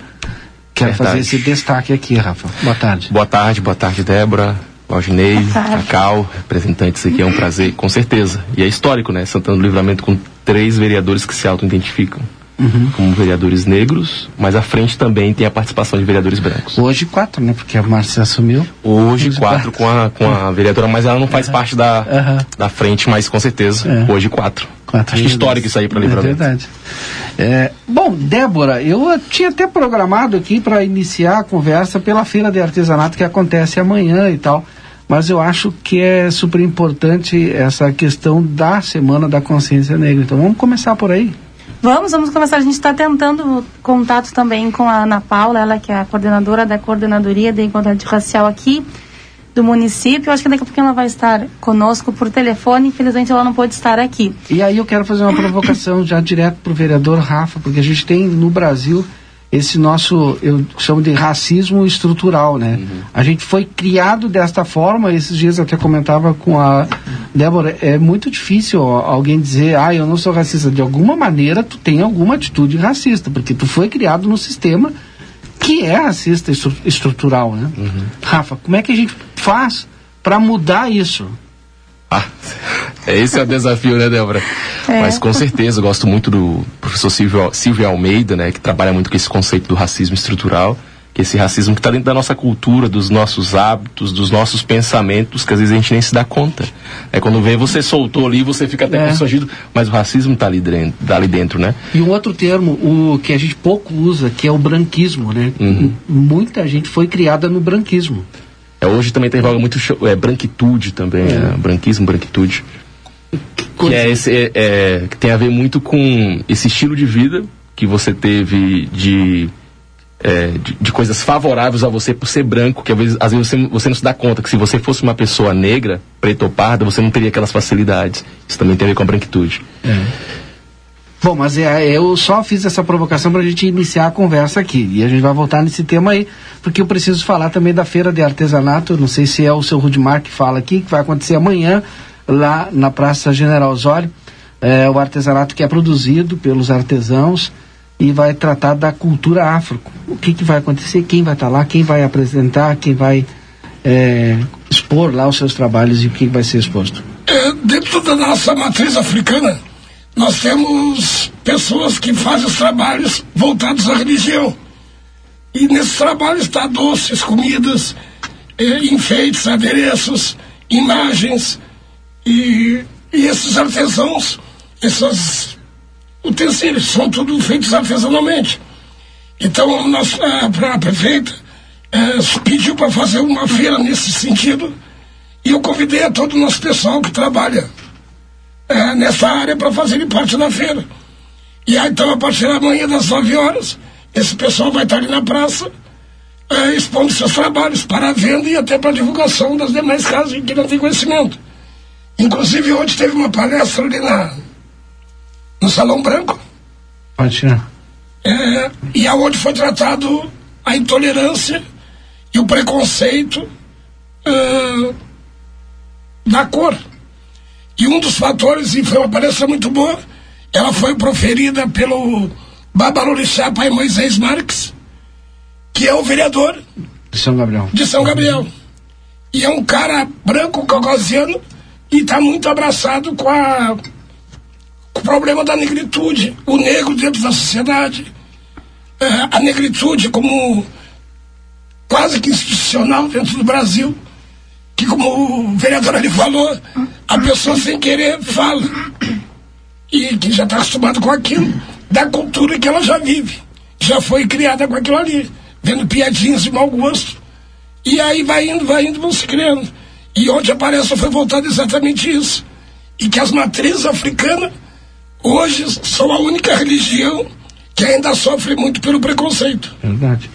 Quero Verdade. fazer esse destaque aqui, Rafa. Boa tarde. Boa tarde, boa tarde, Débora, Aldinei, Cacau, representantes aqui, é um prazer, com certeza. E é histórico, né? Santana do Livramento com três vereadores que se auto-identificam Uhum. como vereadores negros, mas à frente também tem a participação de vereadores brancos. Hoje quatro, né? Porque a Márcia assumiu. Hoje quatro com a, com a vereadora, mas ela não faz parte da, da frente, mas com certeza, É. hoje quatro. Quatro Acho histórico isso aí para Livramento. É verdade. É, bom, Débora, eu tinha até programado aqui para iniciar a conversa pela feira de artesanato que acontece amanhã e tal, mas eu acho que é super importante essa questão da Semana da Consciência Negra. Então vamos começar por aí. Vamos, vamos começar. A gente está tentando contato também com a Ana Paula, ela que é a coordenadora da Coordenadoria de Igualdade Racial aqui do município. Acho que daqui a pouquinho ela vai estar conosco por telefone. Infelizmente ela não pôde estar aqui. E aí eu quero fazer uma provocação já direto para o vereador Rafa, porque a gente tem no Brasil esse nosso, eu chamo de racismo estrutural, né? A gente foi criado desta forma, esses dias eu até comentava com a Débora, é muito difícil alguém dizer, ah, eu não sou racista. De alguma maneira tu tem alguma atitude racista, porque tu foi criado num sistema que é racista estru- estrutural, né? Rafa, como é que a gente faz para mudar isso? É, Esse é o desafio, né, Débora? É. Mas com certeza, eu gosto muito do professor Silvio, Silvio Almeida, né, que trabalha muito com esse conceito do racismo estrutural, que esse racismo que está dentro da nossa cultura, dos nossos hábitos, dos nossos pensamentos, que às vezes a gente nem se dá conta. É quando vê você soltou ali, você fica até É. constrangido, mas o racismo está ali, dren- tá ali dentro, né? E um outro termo, o que a gente pouco usa, que é o branquismo, né? Uhum. Muita gente foi criada no branquismo. É, hoje também tem vaga muito cho- é, branquitude também, É. né? branquismo, branquitude. Que, é esse, é, é, que tem a ver muito com esse estilo de vida que você teve de, é, de, de coisas favoráveis a você por ser branco, que às vezes, às vezes você, você não se dá conta que se você fosse uma pessoa negra, preta ou parda, você não teria aquelas facilidades. Isso também tem a ver com a branquitude. Bom, mas é, eu só fiz essa provocação para a gente iniciar a conversa aqui. E a gente vai voltar nesse tema aí, porque eu preciso falar também da feira de artesanato. Não sei se é o seu Rudimar que fala aqui, que vai acontecer amanhã, lá na Praça General Osório. É o artesanato que é produzido pelos artesãos e vai tratar da cultura afro. O que, que vai acontecer? Quem vai estar lá? Quem vai apresentar? Quem vai é, expor lá os seus trabalhos e o que vai ser exposto? É, dentro da nossa matriz africana, nós temos pessoas que fazem os trabalhos voltados à religião. E nesses trabalhos está doces, comidas, eh, enfeites, adereços, imagens. E, e esses artesãos, esses utensílios, são tudo feitos artesanalmente. Então, nós, a, a prefeita eh, pediu para fazer uma feira nesse sentido. E eu convidei a todo o nosso pessoal que trabalha eh, nessa área para fazerem parte da feira. E aí, então, a partir da manhã das 9 horas, esse pessoal vai estar ali na praça eh, expondo seus trabalhos para a venda e até para a divulgação das demais casas que não tem conhecimento. Inclusive, hoje teve uma palestra ali na, no Salão Branco, Pode tirar. é, e aonde foi tratado a intolerância e o preconceito é, da cor. E um dos fatores, e foi uma palestra muito boa, ela foi proferida pelo Babalorixá Pai Moisés Marques, que é o vereador De São Gabriel. de São Gabriel. E é um cara branco, caucasiano, e está muito abraçado com, a, com o problema da negritude, o negro dentro da sociedade, é, a negritude como quase que institucional dentro do Brasil, que como o vereador ali falou, a pessoa sem querer fala. e que já está acostumada com aquilo, da cultura que ela já vive. Já foi criada com aquilo ali, vendo piadinhas de mau gosto. E aí vai indo, vai indo, vão se criando. E onde a palestra foi voltada exatamente isso. E que as matrizes africanas hoje são a única religião que ainda sofre muito pelo preconceito. Verdade.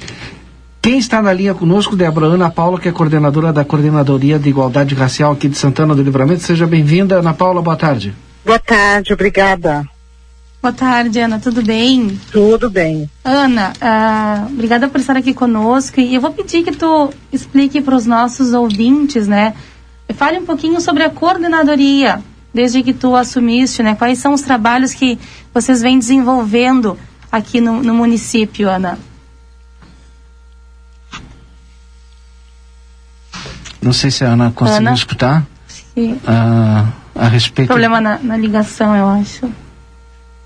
Quem está na linha conosco, Débora Ana Paula, que é coordenadora da Coordenadoria de Igualdade Racial aqui de Santana do Livramento. Seja bem-vinda, Ana Paula, boa tarde. Boa tarde, obrigada. Boa tarde, Ana, tudo bem? Tudo bem. Ana, ah, obrigada por estar aqui conosco e eu vou pedir que tu explique para os nossos ouvintes, né? Fale um pouquinho sobre a coordenadoria, desde que tu assumiste, né? Quais são os trabalhos que vocês vêm desenvolvendo aqui no, no município, Ana? Não sei se a Ana conseguiu Ana? escutar Sim. ah, a respeito. Problema na, na ligação, eu acho.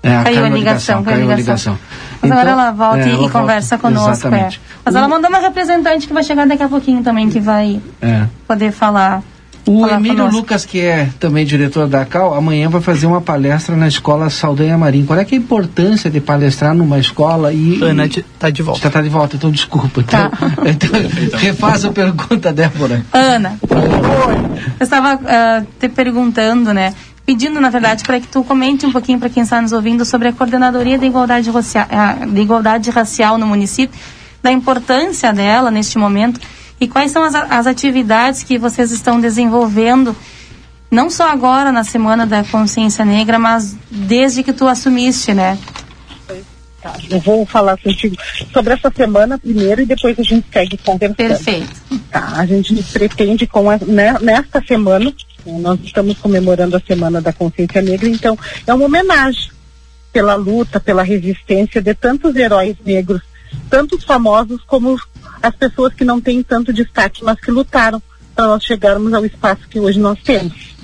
É, caiu a ligação, caiu a ligação. Mas agora ela volta é, e, ela e conversa volta, conosco. É. Mas ela mandou uma representante que vai chegar daqui a pouquinho também, que vai É. poder falar. O Emílio conosco. Lucas, que é também diretor da CAL, amanhã vai fazer uma palestra na escola Saldanha Marim. Qual é, que é a importância de palestrar numa escola e. Ana está de volta. Está de volta, então desculpa. Então, então, refaz a pergunta, Débora. Ana, eu estava ah, te perguntando, né? Pedindo, na verdade, para que tu comente um pouquinho para quem está nos ouvindo sobre a coordenadoria de igualdade, racial, ah, de igualdade racial no município, da importância dela neste momento e quais são as, as atividades que vocês estão desenvolvendo, não só agora na Semana da Consciência Negra, mas desde que tu assumiste, né? Tá, eu vou falar contigo sobre essa semana primeiro e depois a gente segue conversando. Perfeito. Tá, a gente pretende com a, né, nesta semana, né, nós estamos comemorando a Semana da Consciência Negra, então é uma homenagem pela luta, pela resistência de tantos heróis negros, tantos famosos como as pessoas que não têm tanto destaque, mas que lutaram para nós chegarmos ao espaço que hoje nós temos.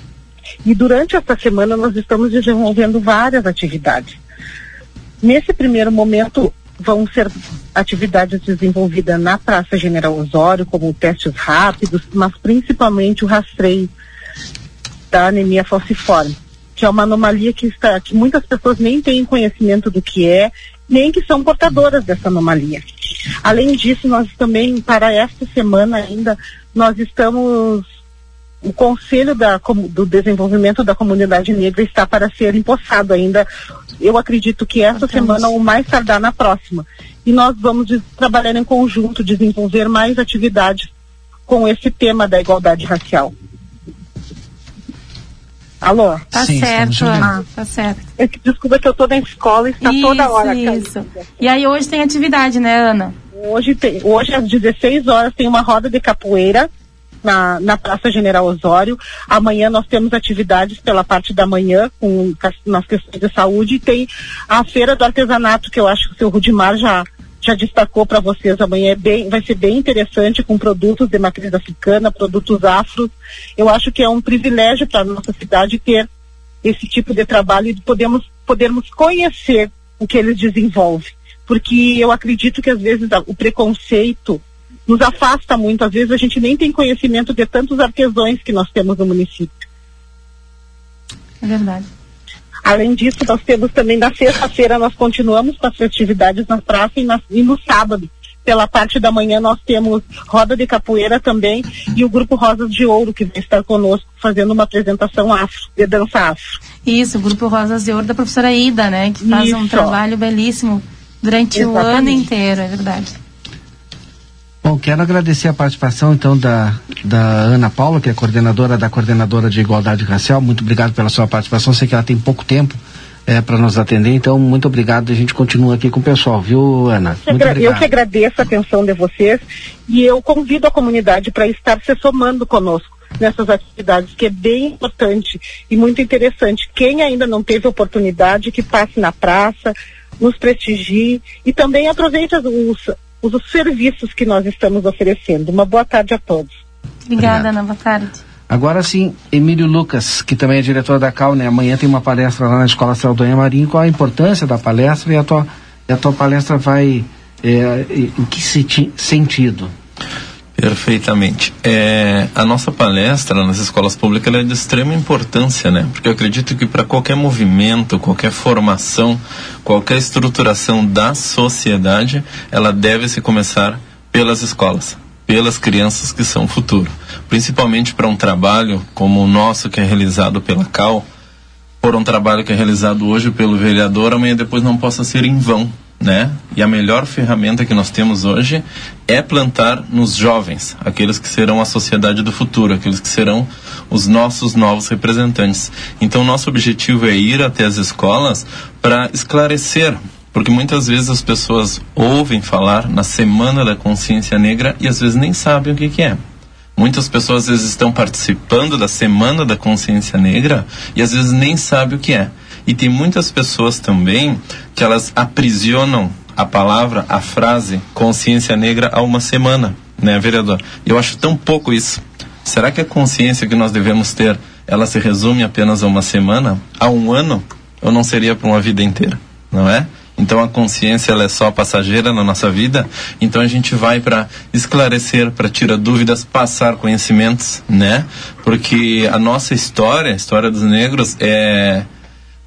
E durante essa semana nós estamos desenvolvendo várias atividades. Nesse primeiro momento, vão ser atividades desenvolvidas na Praça General Osório, como testes rápidos, mas principalmente o rastreio da anemia falciforme, que é uma anomalia que, está, que muitas pessoas nem têm conhecimento do que é, nem que são portadoras dessa anomalia. Além disso, nós também, para esta semana ainda, nós estamos o Conselho da, do Desenvolvimento da Comunidade Negra está para ser empossado ainda. Eu acredito que essa semana ou mais tardar na próxima. E nós vamos trabalhar em conjunto, desenvolver mais atividades com esse tema da igualdade racial. Alô? Tá certo, Ana. Tá certo. É que, desculpa que eu tô na escola e está Isso, toda hora. isso. E aí hoje tem atividade, né, Ana? Hoje, tem, hoje às 16 horas tem uma roda de capoeira na, na Praça General Osório. Amanhã nós temos atividades pela parte da manhã com nas questões de saúde e tem a feira do artesanato que eu acho que o seu Rudimar já já destacou para vocês amanhã é bem vai ser bem interessante com produtos de matriz africana, produtos afros. Eu acho que é um privilégio para nossa cidade ter esse tipo de trabalho e de podemos podermos conhecer o que eles desenvolvem, porque eu acredito que às vezes a- o preconceito nos afasta muito, às vezes a gente nem tem conhecimento de tantos artesãos que nós temos no município. É verdade. Além disso, nós temos também na sexta-feira nós continuamos com as festividades na praça e, na- e no sábado. Pela parte da manhã nós temos roda de capoeira também e o grupo Rosas de Ouro que vai estar conosco fazendo uma apresentação afro, de dança afro. Isso, o Grupo Rosas de Ouro da professora Ida, né? Que faz um Isso. trabalho belíssimo durante o ano Exatamente. inteiro, é verdade. Bom, quero agradecer a participação então da, da Ana Paula, que é coordenadora da Coordenadora de Igualdade Racial. Muito obrigado pela sua participação. Sei que ela tem pouco tempo para nos atender, então muito obrigado. A gente continua aqui com o pessoal, viu, Ana? Eu Muito eu obrigado. que agradeço a atenção de vocês e eu convido a comunidade para estar se somando conosco nessas atividades, que é bem importante e muito interessante. Quem ainda não teve oportunidade, que passe na praça, nos prestigie e também aproveite as- os, os serviços que nós estamos oferecendo. Uma boa tarde a todos. Obrigada, Ana. Boa tarde. Agora sim, Emílio Lucas, que também é diretor da CAL, né? Amanhã tem uma palestra lá na Escola Saldanha Marinho. Qual a importância da palestra e a tua, e a tua palestra vai é, em que senti- sentido? Perfeitamente. É, a nossa palestra nas escolas públicas é de extrema importância, né? Porque eu acredito que para qualquer movimento, qualquer formação, qualquer estruturação da sociedade, ela deve se começar pelas escolas, pelas crianças que são o futuro. Principalmente para um trabalho como o nosso que é realizado pela CAL, por um trabalho que é realizado hoje pelo vereador, amanhã depois não possa ser em vão, né? E a melhor ferramenta que nós temos hoje é plantar nos jovens, aqueles que serão a sociedade do futuro, aqueles que serão os nossos novos representantes. Então, nosso objetivo é ir até as escolas para esclarecer, porque muitas vezes as pessoas ouvem falar na Semana da Consciência Negra e às vezes nem sabem o que, que é. Muitas pessoas às vezes estão participando da Semana da Consciência Negra e às vezes nem sabem o que é. E tem muitas pessoas também que elas aprisionam a palavra, a frase consciência negra a uma semana, né, vereador? Eu acho tão pouco isso. Será que a consciência que nós devemos ter, ela se resume apenas a uma semana, a um ano, ou não seria para uma vida inteira, não é? Então a consciência ela é só passageira na nossa vida. Então a gente vai para esclarecer, para tirar dúvidas, passar conhecimentos, né? Porque a nossa história, a história dos negros é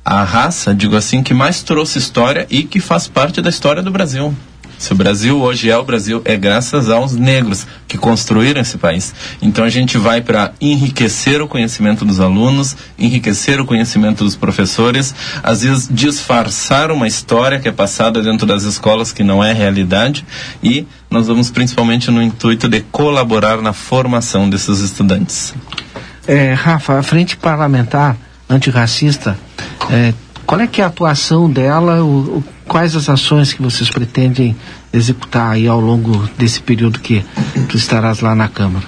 a raça, digo assim, que mais trouxe história e que faz parte da história do Brasil. Se o Brasil hoje é o Brasil, é graças aos negros que construíram esse país. Então a gente vai para enriquecer o conhecimento dos alunos, enriquecer o conhecimento dos professores, às vezes disfarçar uma história que é passada dentro das escolas que não é realidade e nós vamos principalmente no intuito de colaborar na formação desses estudantes. É, Rafa, a frente parlamentar antirracista, é, qual é que é a atuação dela, o, o, quais as ações que vocês pretendem executar aí ao longo desse período que tu estarás lá na Câmara?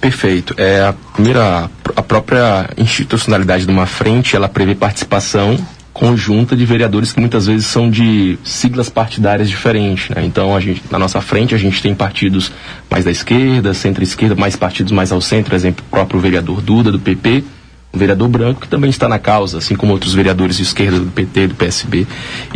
Perfeito. É, a primeira, a própria institucionalidade de uma frente, ela prevê participação conjunta de vereadores que muitas vezes são de siglas partidárias diferentes. Né? Então, a gente, na nossa frente, a gente tem partidos mais da esquerda, centro-esquerda, mais partidos mais ao centro, exemplo, o próprio vereador Duda, do PP, vereador branco que também está na causa, assim como outros vereadores de esquerda do PT, do PSB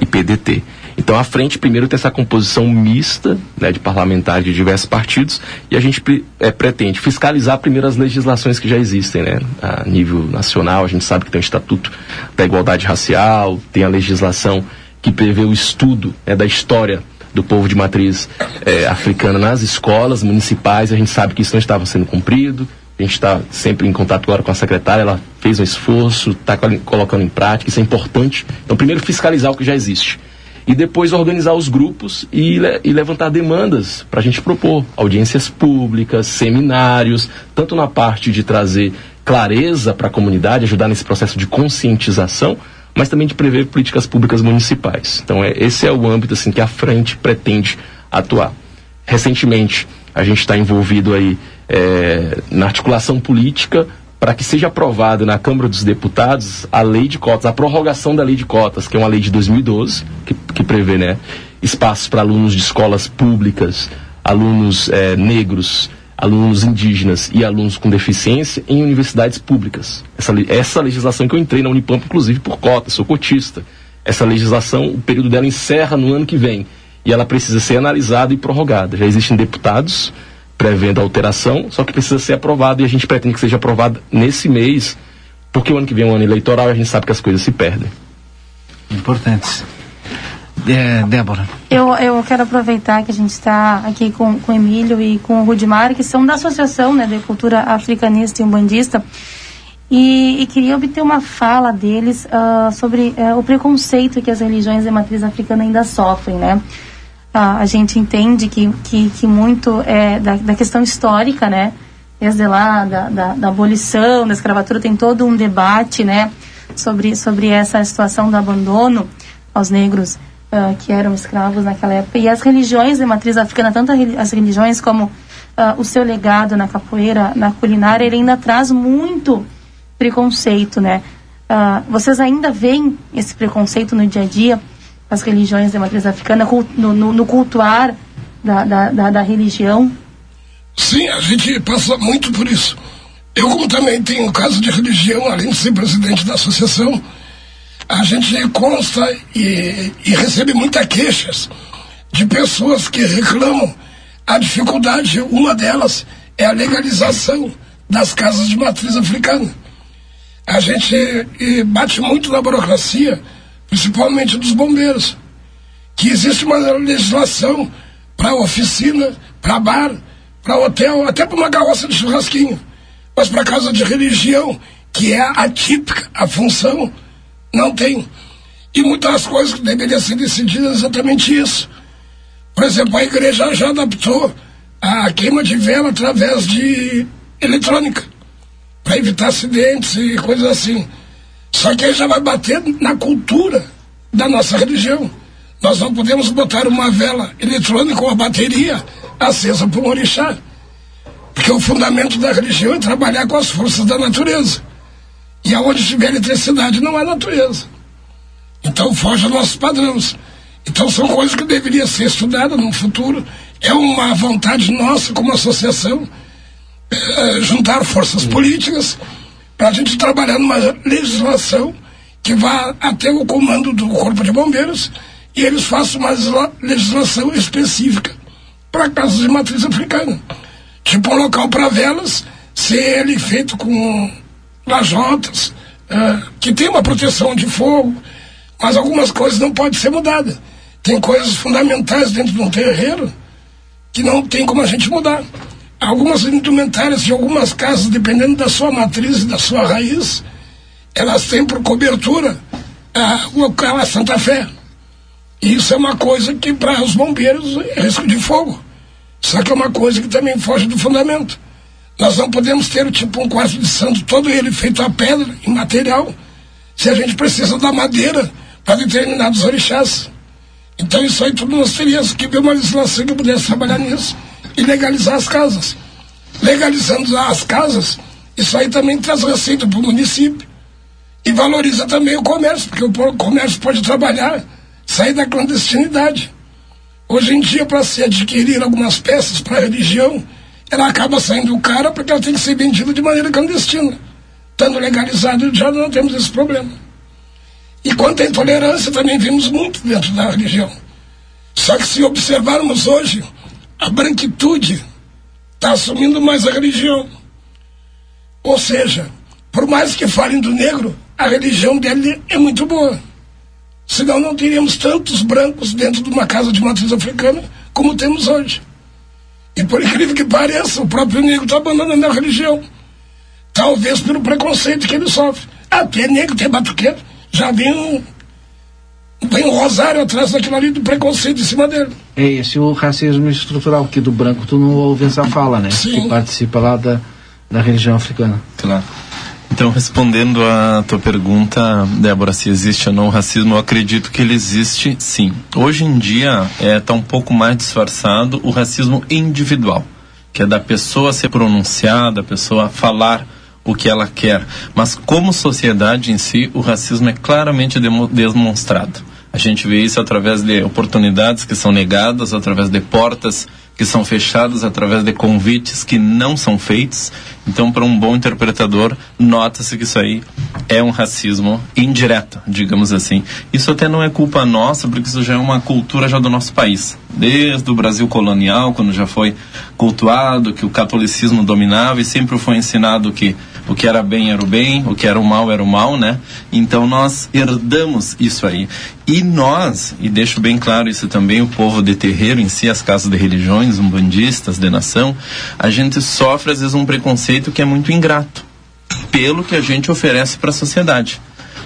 e PDT. Então a frente primeiro tem essa composição mista né, de parlamentares de diversos partidos e a gente é, pretende fiscalizar primeiro as legislações que já existem né, a nível nacional. A gente sabe que tem o Estatuto da Igualdade Racial, tem a legislação que prevê o estudo né, da história do povo de matriz é, africana nas escolas municipais. A gente sabe que isso não estava sendo cumprido. A gente está sempre em contato agora com a secretária, ela fez um esforço, está colocando em prática, isso é importante. Então, primeiro, fiscalizar o que já existe. E depois organizar os grupos e, e levantar demandas para a gente propor audiências públicas, seminários, tanto na parte de trazer clareza para a comunidade, ajudar nesse processo de conscientização, mas também de prever políticas públicas municipais. Então, é, esse é o âmbito assim, que a frente pretende atuar. Recentemente, a gente está envolvido aí é, na articulação política para que seja aprovada na Câmara dos Deputados a lei de cotas, a prorrogação da lei de cotas, que é uma lei de 2012, que, que prevê né, espaços para alunos de escolas públicas, alunos é, negros, alunos indígenas e alunos com deficiência em universidades públicas. Essa, essa legislação que eu entrei na Unipamp, inclusive, por cotas, sou cotista. Essa legislação, o período dela encerra no ano que vem e ela precisa ser analisada e prorrogada. Já existem deputados prevendo alteração, só que precisa ser aprovado e a gente pretende que seja aprovado nesse mês, porque o ano que vem é um ano eleitoral e a gente sabe que as coisas se perdem. Importantes. É, Débora. Eu, eu quero aproveitar que a gente está aqui com, com o Emílio e com o Rudimar, que são da Associação né, de Cultura Africanista e Umbandista, e, e queria obter uma fala deles uh, sobre uh, o preconceito que as religiões de matriz africana ainda sofrem, né? A, a gente entende que, que, que muito é da, da questão histórica, né? Desde lá, da, da, da, abolição, da escravatura, tem todo um debate, né? Sobre, sobre essa situação do abandono aos negros uh, que eram escravos naquela época. E as religiões de matriz africana, tanto as religiões como uh, o seu legado na capoeira, na culinária, ele ainda traz muito preconceito, né? Uh, vocês ainda veem esse preconceito no dia a dia? As religiões de matriz africana, no, no, no cultuar da, da, da, da, religião? Sim, a gente passa muito por isso. Eu, como também tenho caso de religião, além de ser presidente da associação, a gente consta e, e recebe muitas queixas de pessoas que reclamam A dificuldade, uma delas, é a legalização das casas de matriz africana. A gente bate muito na burocracia, principalmente dos bombeiros, que existe uma legislação para oficina, para bar, para hotel, até para uma carroça de churrasquinho. Mas para casa de religião, que é atípica a função, não tem. E muitas coisas que deveriam ser decididas exatamente isso. Por exemplo, a igreja já adaptou a queima de vela através de eletrônica, para evitar acidentes e coisas assim. Só que aí já vai bater na cultura da nossa religião. Nós não podemos botar uma vela eletrônica ou uma bateria acesa por um orixá. Porque o fundamento da religião é trabalhar com as forças da natureza. E aonde tiver eletricidade não há natureza. Então foge aos nossos padrões. Então são coisas que deveriam ser estudadas no futuro. É uma vontade nossa como associação eh, juntar forças políticas para a gente trabalhar numa legislação que vá até o comando do Corpo de Bombeiros e eles façam uma legislação específica para casos de matriz africana. Tipo um local para velas, ser ele feito com lajotas, uh, que tem uma proteção de fogo, mas algumas coisas não podem ser mudadas. Tem coisas fundamentais dentro de um terreiro que não tem como a gente mudar. Algumas indumentárias de algumas casas, dependendo da sua matriz e da sua raiz, elas têm por cobertura uh, o local a Santa Fé. E isso é uma coisa que para os bombeiros é risco de fogo. Só que é uma coisa que também foge do fundamento. Nós não podemos ter tipo um quarto de santo todo ele feito a pedra, em material, se a gente precisa da madeira para determinados orixás. Então isso aí tudo nós teríamos que ver uma legislação que pudesse trabalhar nisso e legalizar as casas. Legalizando as casas, isso aí também traz receita para o município. E valoriza também o comércio, porque o comércio pode trabalhar, sair da clandestinidade. Hoje em dia, para se adquirir algumas peças para a religião, ela acaba saindo cara porque ela tem que ser vendida de maneira clandestina. Estando legalizado, já não temos esse problema. E quanto à intolerância, também vimos muito dentro da religião. Só que se observarmos hoje, a branquitude está assumindo mais a religião. Ou seja, por mais que falem do negro, a religião dele é muito boa. Senão não teríamos tantos brancos dentro de uma casa de matriz africana como temos hoje. E por incrível que pareça, o próprio negro está abandonando a religião. Talvez pelo preconceito que ele sofre. Até negro tem batuqueiro. Já vem um, vem um rosário atrás daquilo ali do preconceito em cima dele. É esse o racismo estrutural, que do branco tu não ouve essa fala, né? Sim. Que participa lá da, da religião africana. Claro. Então, respondendo à tua pergunta, Débora, se existe ou não o racismo, eu acredito que ele existe, sim. Hoje em dia, está é, tá um pouco mais disfarçado o racismo individual, que é da pessoa ser pronunciada, da pessoa falar o que ela quer. Mas, como sociedade em si, o racismo é claramente demo, demonstrado. A gente vê isso através de oportunidades que são negadas, através de portas que são fechadas através de convites que não são feitos. Então, para um bom interpretador, nota-se que isso aí é um racismo indireto, digamos assim. Isso até não é culpa nossa, porque isso já é uma cultura já do nosso país. Desde o Brasil colonial, quando já foi cultuado, que o catolicismo dominava e sempre foi ensinado que o que era bem era o bem, o que era o mal era o mal, né? Então nós herdamos isso aí. E nós, e deixo bem claro isso também, o povo de terreiro em si, as casas de religiões, umbandistas, de nação, a gente sofre às vezes um preconceito que é muito ingrato pelo que a gente oferece para a sociedade.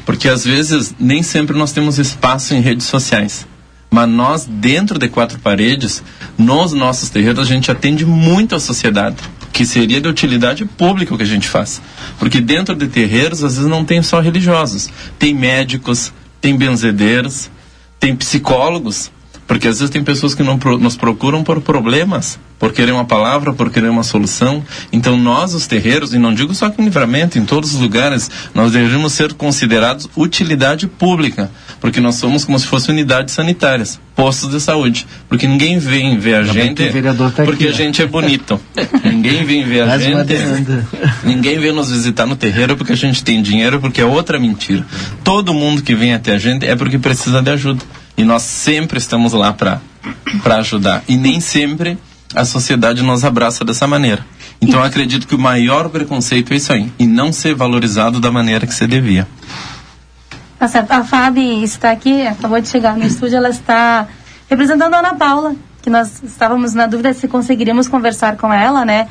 Porque às vezes nem sempre nós temos espaço em redes sociais. Mas nós, dentro de quatro paredes, nos nossos terreiros, a gente atende muito a sociedade que seria de utilidade pública o que a gente faz. Porque dentro de terreiros, às vezes, não tem só religiosos. Tem médicos, tem benzedeiros, tem psicólogos, porque às vezes tem pessoas que não nos procuram por problemas, por querer uma palavra, por querer uma solução. Então nós, os terreiros, e não digo só aqui em Livramento, em todos os lugares, nós devemos ser considerados utilidade pública, porque nós somos como se fossem unidades sanitárias, postos de saúde. Porque ninguém vem ver a gente tá porque aqui, a gente é bonito. ninguém vem ver a Mais gente. Ninguém vem nos visitar no terreiro porque a gente tem dinheiro, porque é outra mentira. Todo mundo que vem até a gente é porque precisa de ajuda. E nós sempre estamos lá para ajudar. E nem sempre a sociedade nos abraça dessa maneira. Então eu acredito que o maior preconceito é isso aí, e não ser valorizado da maneira que se devia. Tá certo. A Fábio está aqui, acabou de chegar no estúdio, ela está representando a Ana Paula, que nós estávamos na dúvida se conseguiríamos conversar com ela, né?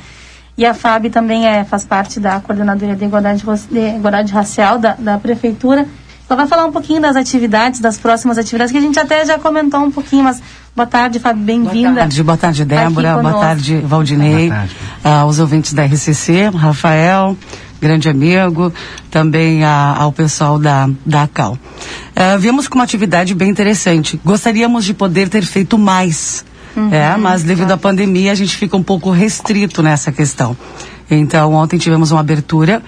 E a Fábio também é, faz parte da Coordenadoria de Igualdade, de Igualdade Racial da, da Prefeitura. Ela vai falar um pouquinho das atividades, das próximas atividades, que a gente até já comentou um pouquinho, mas boa tarde, Fábio, bem-vinda. Boa tarde, boa tarde, Débora, boa tarde, Valdinei, boa tarde. Uh, os ouvintes da RCC, Rafael, grande amigo, também a, ao pessoal da, da CAL. Uh, viemos com uma atividade bem interessante. Gostaríamos de poder ter feito mais, uhum, é, mas devido à pandemia a gente fica um pouco restrito nessa questão. Então, ontem tivemos uma abertura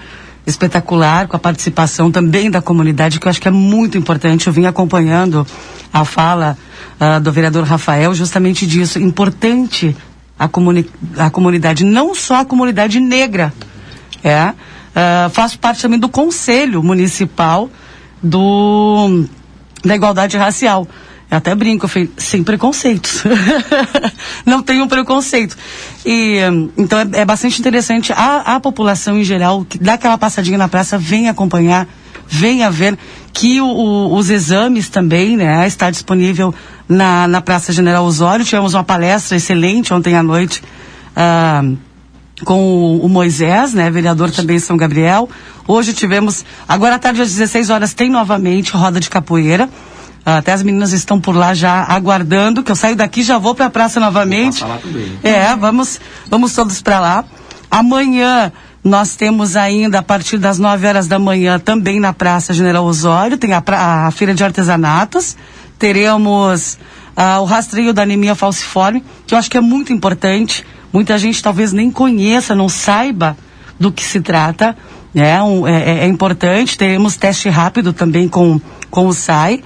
espetacular com a participação também da comunidade, que eu acho que é muito importante. Eu vim acompanhando a fala uh, do vereador Rafael justamente disso. Importante a, comuni a comunidade, não só a comunidade negra, é, uh, faço parte também do conselho municipal do, da igualdade racial. Eu até brinco, eu falei, sem preconceitos. não tenho preconceito. E, então é, é bastante interessante a, a população em geral, que dá aquela passadinha na praça, vem acompanhar, venha ver que o, o, os exames também, né, está disponível na, na Praça General Osório. Tivemos uma palestra excelente ontem à noite. Uh, com o, Moisés, né, vereador também em São Gabriel. Hoje tivemos, agora à tarde às 16 horas tem novamente roda de capoeira. Até as meninas estão por lá já aguardando que eu saio daqui já vou para a praça novamente. Vou lá também. É, vamos, vamos todos para lá. Amanhã nós temos ainda a partir das 9 horas da manhã também na Praça General Osório tem a, a feira de artesanatos. Teremos ah, o rastreio da anemia falciforme, que eu acho que é muito importante. Muita gente talvez nem conheça, não saiba do que se trata. Né? Um, é, é, importante. Teremos teste rápido também com, com o SAI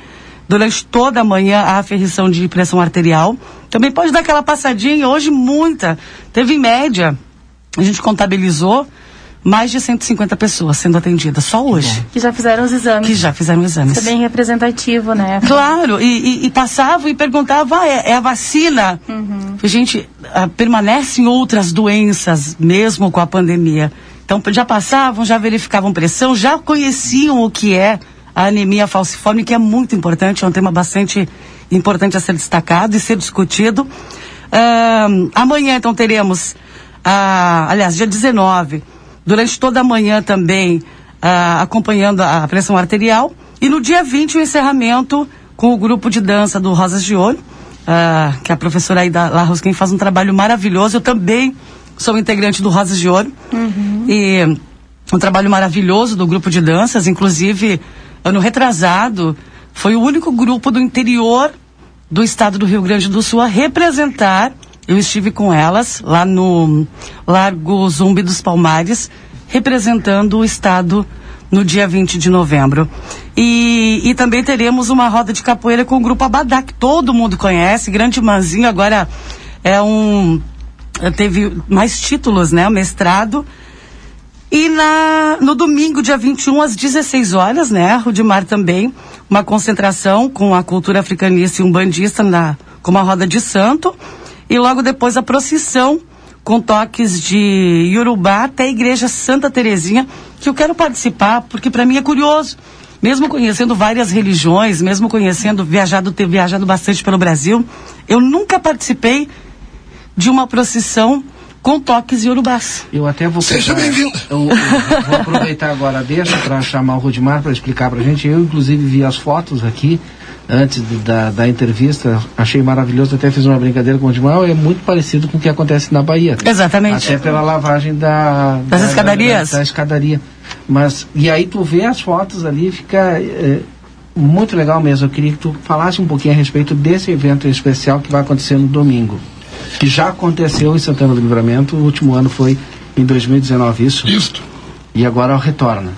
durante toda a manhã a aferição de pressão arterial. Também pode dar aquela passadinha, hoje muita. Teve em média, a gente contabilizou mais de 150 pessoas sendo atendidas só hoje. Que já fizeram os exames. Que já fizeram exames. Isso é bem representativo, né? Claro, e, e, e passavam e perguntavam, ah, é, é a vacina? Uhum. Gente, ah, permanecem outras doenças, mesmo com a pandemia. Então já passavam, já verificavam pressão, já conheciam o que é a anemia falciforme, que é muito importante, é um tema bastante importante a ser destacado e ser discutido. Uh, amanhã, então, teremos, aliás, dia 19, durante toda a manhã também, uh, acompanhando a pressão arterial. E no dia 20, o encerramento com o grupo de dança do Rosas de Ouro, ah, que a professora Aida Larrosquim faz um trabalho maravilhoso. Eu também sou integrante do Rosas de Ouro. Uhum. E um trabalho maravilhoso do grupo de danças, inclusive ano retrasado, foi o único grupo do interior do estado do Rio Grande do Sul a representar. Eu estive com elas lá no Largo Zumbi dos Palmares, representando o estado no dia 20 de novembro. E, e também teremos uma roda de capoeira com o grupo Abadá, que todo mundo conhece, Grande Manzinho, agora é um. Teve mais títulos, né? O mestrado e na, no domingo, dia 21, às 16 horas, né, Rudimar também, uma concentração com a cultura africanista e umbandista na, com uma roda de santo. E logo depois a procissão com toques de Yorubá até a igreja Santa Terezinha, que eu quero participar, porque para mim é curioso. Mesmo conhecendo várias religiões, mesmo conhecendo, viajado, ter viajado bastante pelo Brasil, eu nunca participei de uma procissão com toques iorubás. Eu até vou Seja bem-vindo. Eu, eu, vou aproveitar agora, deixa para chamar o Rudimar para explicar para a gente. Eu, inclusive, vi as fotos aqui antes de, da, da entrevista, achei maravilhoso, até fiz uma brincadeira com o Rudimar, é muito parecido com o que acontece na Bahia. Exatamente. Até pela lavagem da, das da, escadarias. Da, da, escadaria. Mas, e aí tu vê as fotos ali, fica é, muito legal mesmo. Eu queria que tu falasse um pouquinho a respeito desse evento especial que vai acontecer no domingo que já aconteceu em Santana do Livramento. O último ano foi em 2019, isso? Isso. E agora retorna,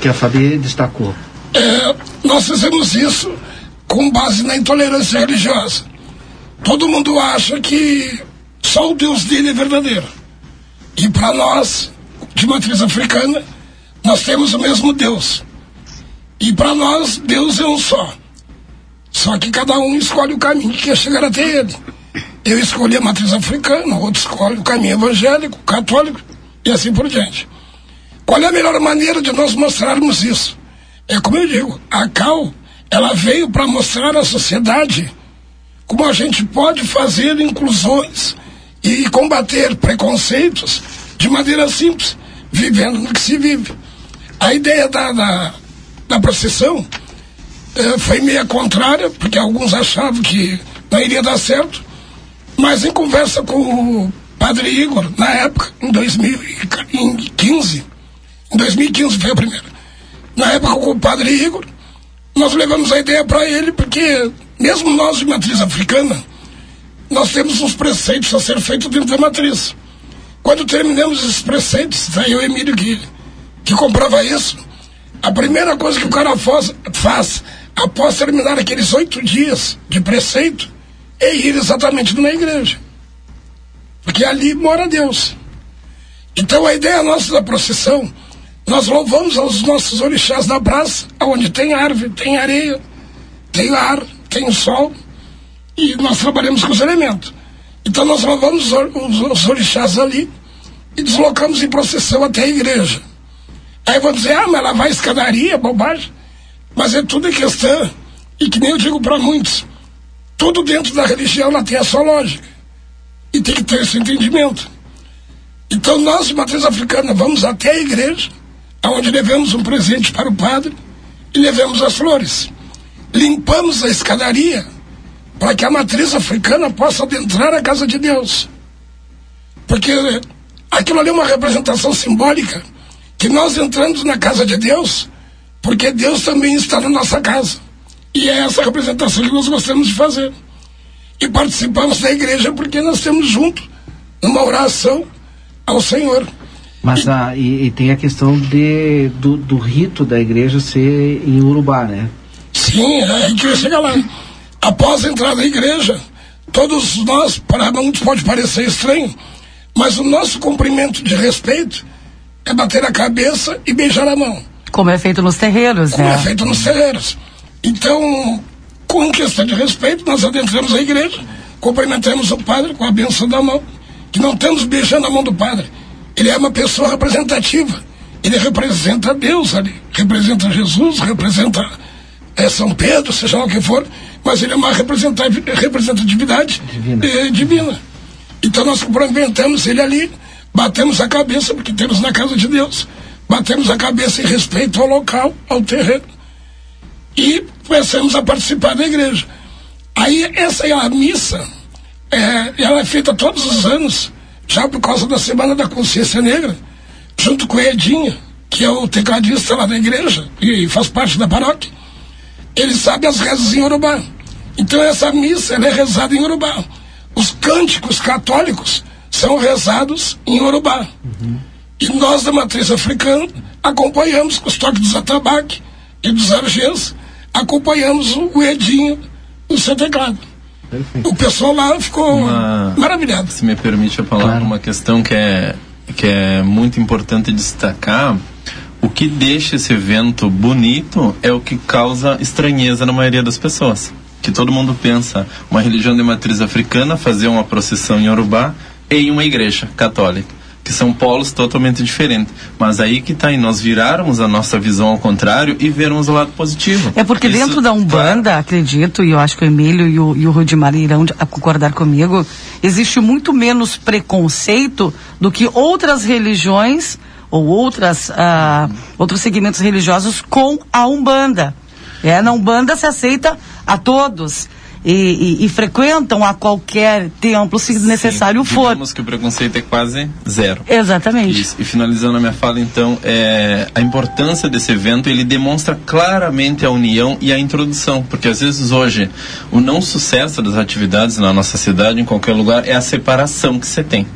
que a Fabi destacou. É, nós fizemos isso com base na intolerância religiosa. Todo mundo acha que só o Deus dele é verdadeiro. E para nós, de matriz africana, nós temos o mesmo Deus. E para nós, Deus é um só. Só que cada um escolhe o caminho que quer chegar até ele. Eu escolhi a matriz africana, outro escolhe o caminho evangélico, católico e assim por diante. Qual é a melhor maneira de nós mostrarmos isso? É como eu digo, a CAL, ela veio para mostrar à sociedade como a gente pode fazer inclusões e combater preconceitos de maneira simples, vivendo no que se vive. A ideia da, da, da procissão eh, foi meia contrária, porque alguns achavam que não iria dar certo, mas em conversa com o padre Igor, na época, em 2015, em 2015 foi a primeira, na época com o padre Igor, nós levamos a ideia para ele, porque mesmo nós de matriz africana, nós temos uns preceitos a ser feitos dentro da matriz. Quando terminamos esses preceitos, daí o Emílio que, que comprava isso, a primeira coisa que o cara faz, faz após terminar aqueles oito dias de preceito é ir exatamente numa igreja. Porque ali mora Deus. Então a ideia nossa da procissão, nós louvamos aos nossos orixás da praça, onde tem árvore, tem areia, tem ar, tem sol, e nós trabalhamos com os elementos. Então nós louvamos os, os, orixás ali e deslocamos em procissão até a igreja. Aí vão dizer, ah, mas ela vai escadaria, bobagem. Mas é tudo em questão, e que nem eu digo para muitos, tudo dentro da religião ela tem a sua lógica. E tem que ter esse entendimento. Então nós, matriz africana, vamos até a igreja, onde levamos um presente para o padre e levamos as flores. Limpamos a escadaria para que a matriz africana possa adentrar a casa de Deus. Porque aquilo ali é uma representação simbólica que nós entramos na casa de Deus, porque Deus também está na nossa casa. E é essa representação que nós gostamos de fazer. E participamos da igreja porque nós estamos juntos numa oração ao Senhor. Mas e, a, e, e, tem a questão de, do, do, rito da igreja ser em Urubá, né? Sim, é, a gente vai chegar lá. Após entrar na igreja, todos nós, para muitos pode parecer estranho, mas o nosso cumprimento de respeito é bater a cabeça e beijar a mão. Como é feito nos terreiros, Como né? é feito nos terreiros. Então, com questão de respeito, nós adentramos a igreja, cumprimentamos o padre com a benção da mão, que não estamos beijando a mão do padre. Ele é uma pessoa representativa. Ele representa Deus ali, representa Jesus, representa é, São Pedro, seja lá o que for, mas ele é uma representatividade divina. Eh, divina. Então nós cumprimentamos ele ali, batemos a cabeça, porque temos na casa de Deus, batemos a cabeça em respeito ao local, ao terreno, e começamos a participar da igreja. Aí essa é a missa, é, ela é feita todos os anos, já por causa da Semana da Consciência Negra, junto com o Edinho, que é o tecladista lá da igreja e faz parte da paróquia. Ele sabe as rezas em Urubá. Então essa missa é rezada em Urubá. Os cânticos católicos são rezados em Urubá. Uhum. E nós da matriz africana acompanhamos com os toques dos atabaque e dos argês, acompanhamos o Edinho no seu teclado. Perfeito. O pessoal lá ficou uma, maravilhado. Se me permite a palavra, claro. uma questão que é, que é muito importante destacar. O que deixa esse evento bonito é o que causa estranheza na maioria das pessoas. Que todo mundo pensa, uma religião de matriz africana fazer uma procissão em Urubá em uma igreja católica que são polos totalmente diferentes. Mas aí que está, em nós virarmos a nossa visão ao contrário e vermos o lado positivo. É porque Isso, dentro da Umbanda, claro. acredito, e eu acho que o Emílio e o, e o Rudimar irão concordar comigo, existe muito menos preconceito do que outras religiões ou outras, uh, outros segmentos religiosos com a Umbanda. É, na Umbanda se aceita a todos e, e, e frequentam a qualquer templo, se Sim, necessário for. Digamos que o preconceito é quase zero. Exatamente. Isso. E finalizando a minha fala, então, é, a importância desse evento, ele demonstra claramente a união e a introdução, porque às vezes hoje o não sucesso das atividades na nossa cidade, em qualquer lugar, é a separação que você tem.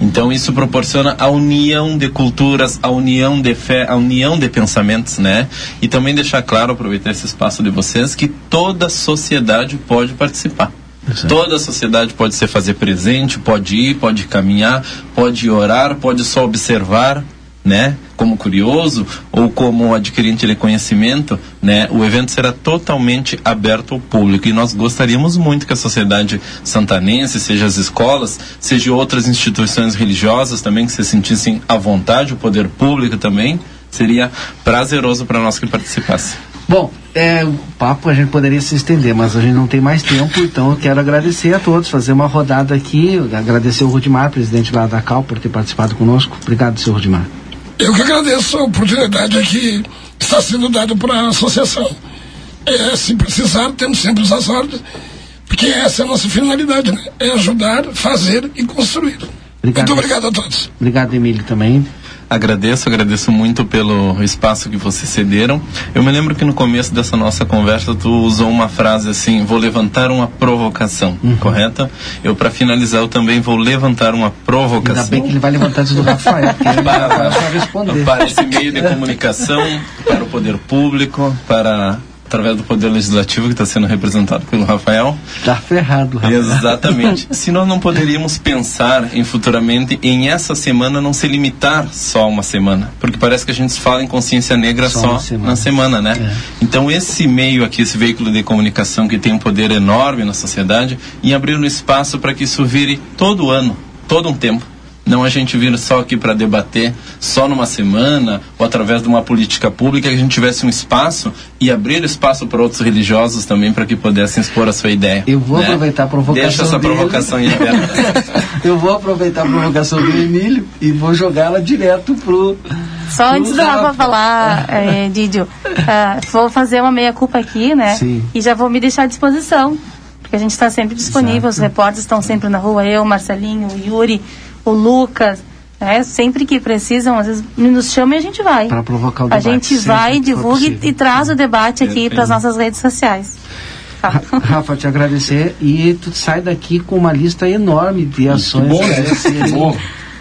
Então isso proporciona a união de culturas, a união de fé, a união de pensamentos, né? E também deixar claro, aproveitar esse espaço de vocês, que toda sociedade pode participar. Exato. Toda a sociedade pode se fazer presente, pode ir, pode caminhar, pode orar, pode só observar. Né, como curioso ou como adquirente de conhecimento, né, o evento será totalmente aberto ao público e nós gostaríamos muito que a sociedade santanense, seja as escolas, seja outras instituições religiosas também que se sentissem à vontade, o poder público também, seria prazeroso para nós que participasse. Bom, é, o papo a gente poderia se estender, mas a gente não tem mais tempo, então eu quero agradecer a todos, fazer uma rodada aqui, agradecer o Rudimar, presidente lá da CAL, por ter participado conosco. Obrigado, senhor Rudimar. Eu que agradeço a oportunidade que está sendo dada para a associação. É, se precisar, temos sempre as ordens, porque essa é a nossa finalidade, né? É ajudar, fazer e construir. Obrigado. Muito obrigado a todos. Obrigado, Emílio, também. Agradeço, agradeço muito pelo espaço que vocês cederam. Eu me lembro que no começo dessa nossa conversa tu usou uma frase assim: vou levantar uma provocação, Uhum. correta? Eu para finalizar eu também vou levantar uma provocação. Ainda bem que ele vai levantar antes do Rafael, porque ele vai vai responder. para esse meio de comunicação, para o poder público, para através do poder legislativo que está sendo representado pelo Rafael. Tá ferrado, Rafael. Exatamente. Se nós não poderíamos pensar em futuramente em essa semana não se limitar só a uma semana, porque parece que a gente fala em consciência negra Só só, semana. na semana, né? Então esse meio aqui, esse veículo de comunicação que tem um poder enorme na sociedade, em abrir um espaço para que isso vire todo ano, todo um tempo. Não a gente vir só aqui para debater só numa semana ou através de uma política pública, que a gente tivesse um espaço e abrir espaço para outros religiosos também para que pudessem expor a sua ideia. Eu vou né? aproveitar a provocação Deixa essa dele. provocação aberto. Eu vou aproveitar a provocação do Emílio e vou jogá-la direto pro. Só pro antes do Rafa falar, é, Didio, ah, vou fazer uma meia-culpa aqui, né? Sim. E já vou me deixar à disposição. Porque a gente está sempre disponível, os repórteres estão sempre na rua, eu, Marcelinho, o Yuri, o Lucas. né? sempre que precisam, às vezes nos chamam e a gente vai. Para provocar o a debate. gente sempre vai, divulga e, e traz o debate aqui para as nossas redes sociais. Tá. Rafa, te agradecer e tu sai daqui com uma lista enorme de ações bom, né? Que bom.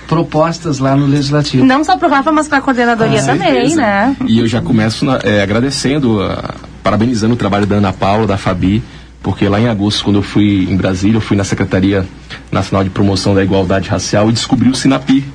propostas lá no Legislativo. Não só para o Rafa, mas para a coordenadoria Com também, certeza. né? E eu já começo na- eh, agradecendo, ah, parabenizando o trabalho da Ana Paula, da Fabi, porque lá em agosto, quando eu fui em Brasília, eu fui na Secretaria Nacional de Promoção da Igualdade Racial e descobri o SINAPI,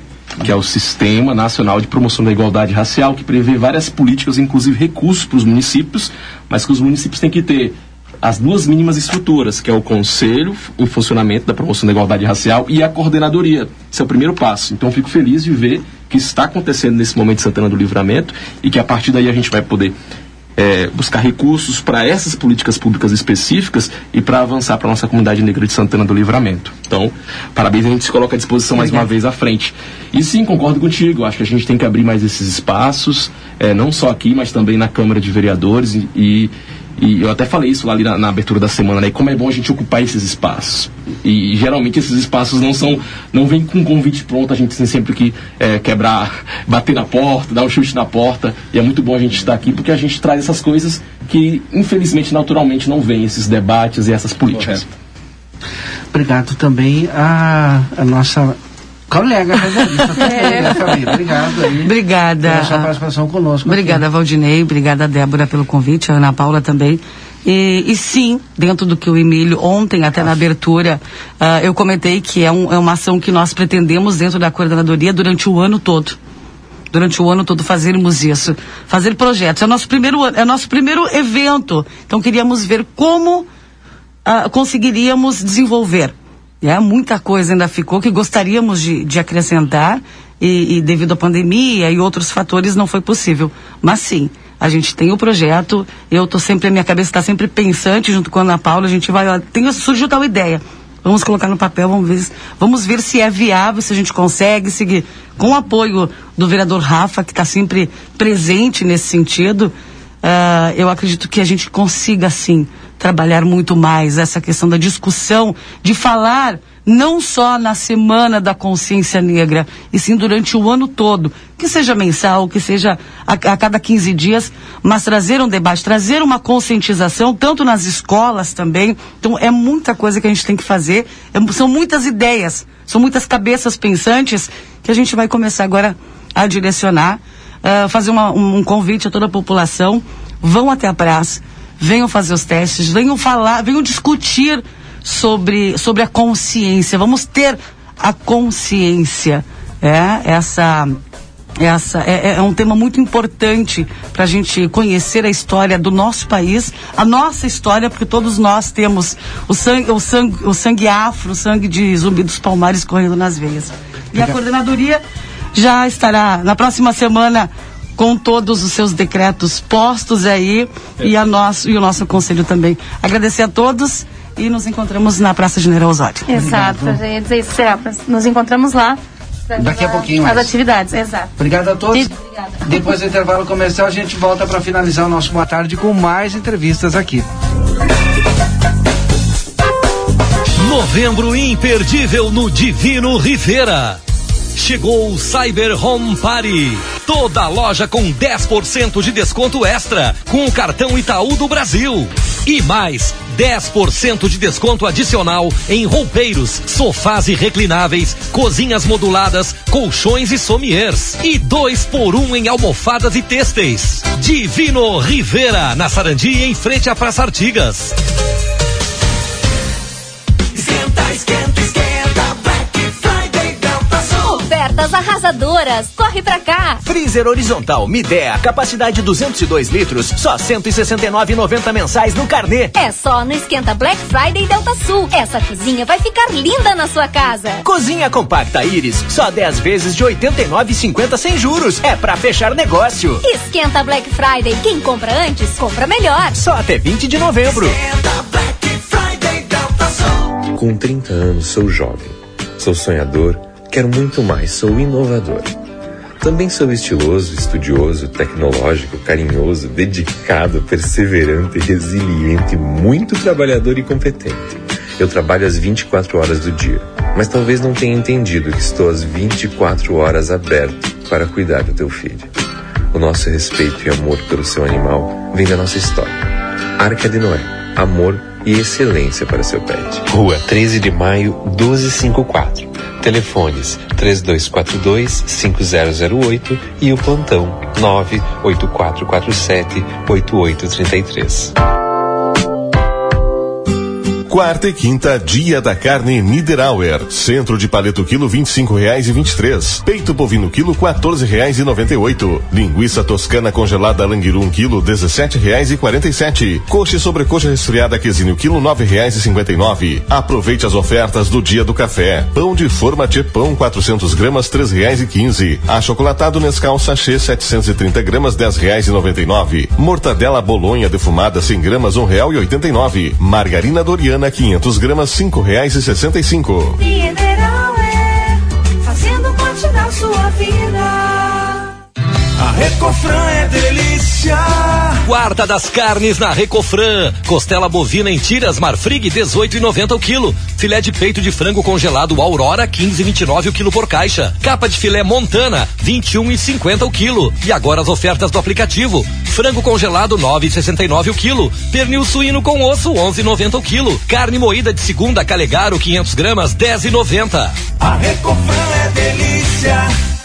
que é o Sistema Nacional de Promoção da Igualdade Racial, que prevê várias políticas, inclusive recursos para os municípios, mas que os municípios têm que ter as duas mínimas estruturas, que é o Conselho em funcionamento da promoção da igualdade racial e a coordenadoria. Esse é o primeiro passo. Então, fico feliz de ver que está acontecendo nesse momento Santana do Livramento e que a partir daí a gente vai poder eh, buscar recursos para essas políticas públicas específicas e para avançar para a nossa comunidade negra de Santana do Livramento. Então, parabéns, a gente se coloca à disposição mais uma vez à frente. E sim, concordo contigo, acho que a gente tem que abrir mais esses espaços, eh, não só aqui, mas também na Câmara de Vereadores e- e e eu até falei isso lá ali na, na abertura da semana, né? Como é bom a gente ocupar esses espaços. E, geralmente esses espaços não são, não vem com um convite pronto, a gente tem sempre que eh, quebrar, bater na porta, dar um chute na porta. E é muito bom a gente estar aqui porque a gente traz essas coisas que, infelizmente, naturalmente não vem, esses debates e essas políticas. Obrigado também a, a nossa colega radialista também, É. né, Fabi? Obrigado aí. Obrigada. Pela sua participação conosco. Obrigada, Valdinei. Obrigada, Débora, pelo convite. A Ana Paula também. E, e sim, dentro do que o Emílio, ontem, até na abertura, ah, eu comentei que é, um- é uma ação que nós pretendemos dentro da coordenadoria durante o ano todo. Durante o ano todo fazermos isso. Fazer projetos. É o nosso primeiro, ano- é o nosso primeiro evento. Então queríamos ver como ah, conseguiríamos desenvolver. É, muita coisa ainda ficou que gostaríamos de, de acrescentar e, e devido à pandemia e outros fatores não foi possível. Mas sim, a gente tem o projeto, eu tô sempre, a minha cabeça está sempre pensante junto com a Ana Paula, a gente vai, tem, surgiu tal ideia. Vamos colocar no papel, vamos ver, vamos ver se é viável, se a gente consegue seguir. Com o apoio do vereador Rafa, que está sempre presente nesse sentido, ah, eu acredito que a gente consiga, sim, trabalhar muito mais essa questão da discussão, de falar não só na semana da consciência negra, e sim durante o ano todo, que seja mensal, que seja a, a cada 15 dias, mas trazer um debate, trazer uma conscientização, tanto nas escolas também. Então, é muita coisa que a gente tem que fazer, é- são muitas ideias, são muitas cabeças pensantes que a gente vai começar agora a direcionar ah, fazer uma- um, um convite a toda a população. Vão até a praça, venham fazer os testes, venham falar, venham discutir sobre, sobre a consciência. Vamos ter a consciência. É, essa essa é, é um tema muito importante para a gente conhecer a história do nosso país, a nossa história, porque todos nós temos o sangue, o sangue, o sangue afro, o sangue de zumbi dos palmares correndo nas veias. E a coordenadoria já estará na próxima semana com todos os seus decretos postos aí e, a nosso, e o nosso conselho também. Agradecer a todos e nos encontramos na Praça General Osório. Exato, eu ia dizer isso, Selma. Nos encontramos lá. Daqui a pouquinho As mais. atividades, exato. Obrigado a todos. E- Obrigada. Depois do intervalo comercial, a gente volta para finalizar o nosso Boa Tarde com mais entrevistas aqui. Novembro imperdível no Divino Rivera. Chegou o Cyber Home Party. Toda loja com 10% de desconto extra com o cartão Itaú do Brasil. E mais 10% de desconto adicional em roupeiros, sofás e reclináveis, cozinhas moduladas, colchões e sommiers. E dois por um em almofadas e têxteis. Divino Rivera, na Sarandi, em frente à Praça Artigas. Esquenta, Ofertas arrasadoras. Corre pra cá. Freezer horizontal Midea, capacidade 202 litros, só 169,90 mensais no carnê. É só no Esquenta Black Friday Delta Sul. Essa cozinha vai ficar linda na sua casa. Cozinha compacta Iris, só 10 vezes de 89,50 sem juros. É pra fechar negócio. Esquenta Black Friday. Quem compra antes, compra melhor. Só até 20 de novembro. Com 30 anos, sou jovem. Sou sonhador, quero muito mais, sou inovador. Também sou estiloso, estudioso, tecnológico, carinhoso, dedicado, perseverante, resiliente, muito trabalhador e competente. Eu trabalho às 24 horas do dia, mas talvez não tenha entendido que estou às 24 horas aberto para cuidar do teu filho. O nosso respeito e amor pelo seu animal vem da nossa história. Arca de Noé, amor e excelência para seu pet. Rua 13 de Maio, 1254. Telefones 3242-5008 e o plantão 98447-8833. Quarta e quinta, dia da carne Niederauer. Centro de paleto quilo vinte e cinco reais e vinte e três. Peito bovino quilo quatorze reais e noventa e oito. Linguiça toscana congelada Languirum quilo dezessete reais e quarenta e sete. Coxa e sobrecoxa resfriada quesinho quilo nove reais e cinquenta e nove. Aproveite as ofertas do dia do café. Pão de forma de pão 400 gramas três reais e quinze. Achocolatado Nescau sachê 730 gramas dez reais e noventa e nove. Mortadela bolonha defumada 100 gramas um real e oitenta e nove. Margarina Doriana 500 gramas cinco reais e sessenta e cinco. Mineral é fazendo parte da sua vida. A Recofran é delícia. Quarta das carnes na Recofran. Costela bovina em tiras Marfrig 18,90 o quilo. Filé de peito de frango congelado Aurora 15,29 o quilo por caixa. Capa de filé Montana 21,50 o quilo. E agora as ofertas do aplicativo. Frango congelado 9,69 o quilo. Pernil suíno com osso 11,90 o quilo. Carne moída de segunda Calegaro 500 gramas 10,90. A Recofran é delícia.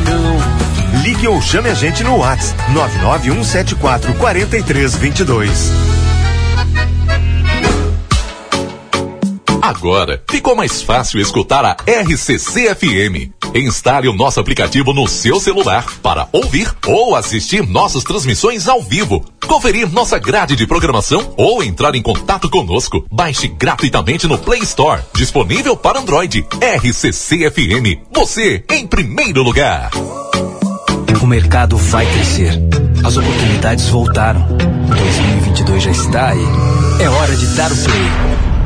Ligue ou chame a gente no WhatsApp 99174 4322. Agora ficou mais fácil escutar a RCC FM. Instale o nosso aplicativo no seu celular para ouvir ou assistir nossas transmissões ao vivo, conferir nossa grade de programação ou entrar em contato conosco. Baixe gratuitamente no Play Store, disponível para Android. RCC FM, você em primeiro lugar. O mercado vai crescer. As oportunidades voltaram. 2022 já está aí. É hora de dar o play.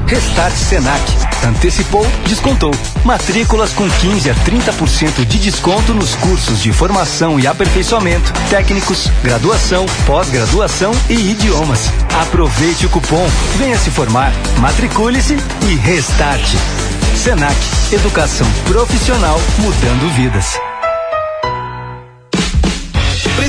Restart Senac. Antecipou, descontou. Matrículas com 15 a 30% de desconto nos cursos de formação e aperfeiçoamento, técnicos, graduação, pós-graduação e idiomas. Aproveite o cupom, venha se formar, matricule-se e restarte. Senac, educação profissional mudando vidas.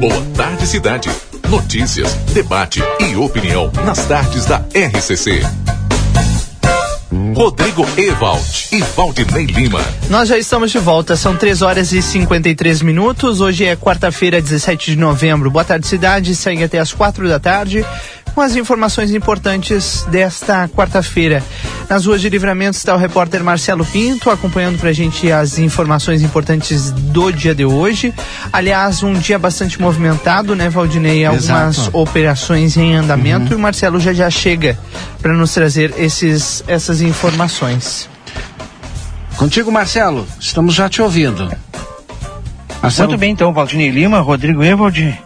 Boa tarde, cidade. Notícias, debate e opinião nas tardes da RCC. Rodrigo Ewald e Valdinei Lima. Nós já estamos de volta, são 3 horas e 53 minutos. Hoje é quarta-feira, 17 de novembro. Boa tarde, cidade. Segue até as quatro da tarde com as informações importantes desta quarta-feira. Nas ruas de livramento está o repórter Marcelo Pinto acompanhando para a gente as informações importantes do dia de hoje. Aliás, um dia bastante movimentado, né, Valdinei? Algumas Exato. operações em andamento e o Marcelo já já chega para nos trazer esses, essas informações. Contigo, Marcelo, estamos já te ouvindo. Marcelo, Muito bem, então, Valdinei Lima, Rodrigo Evald,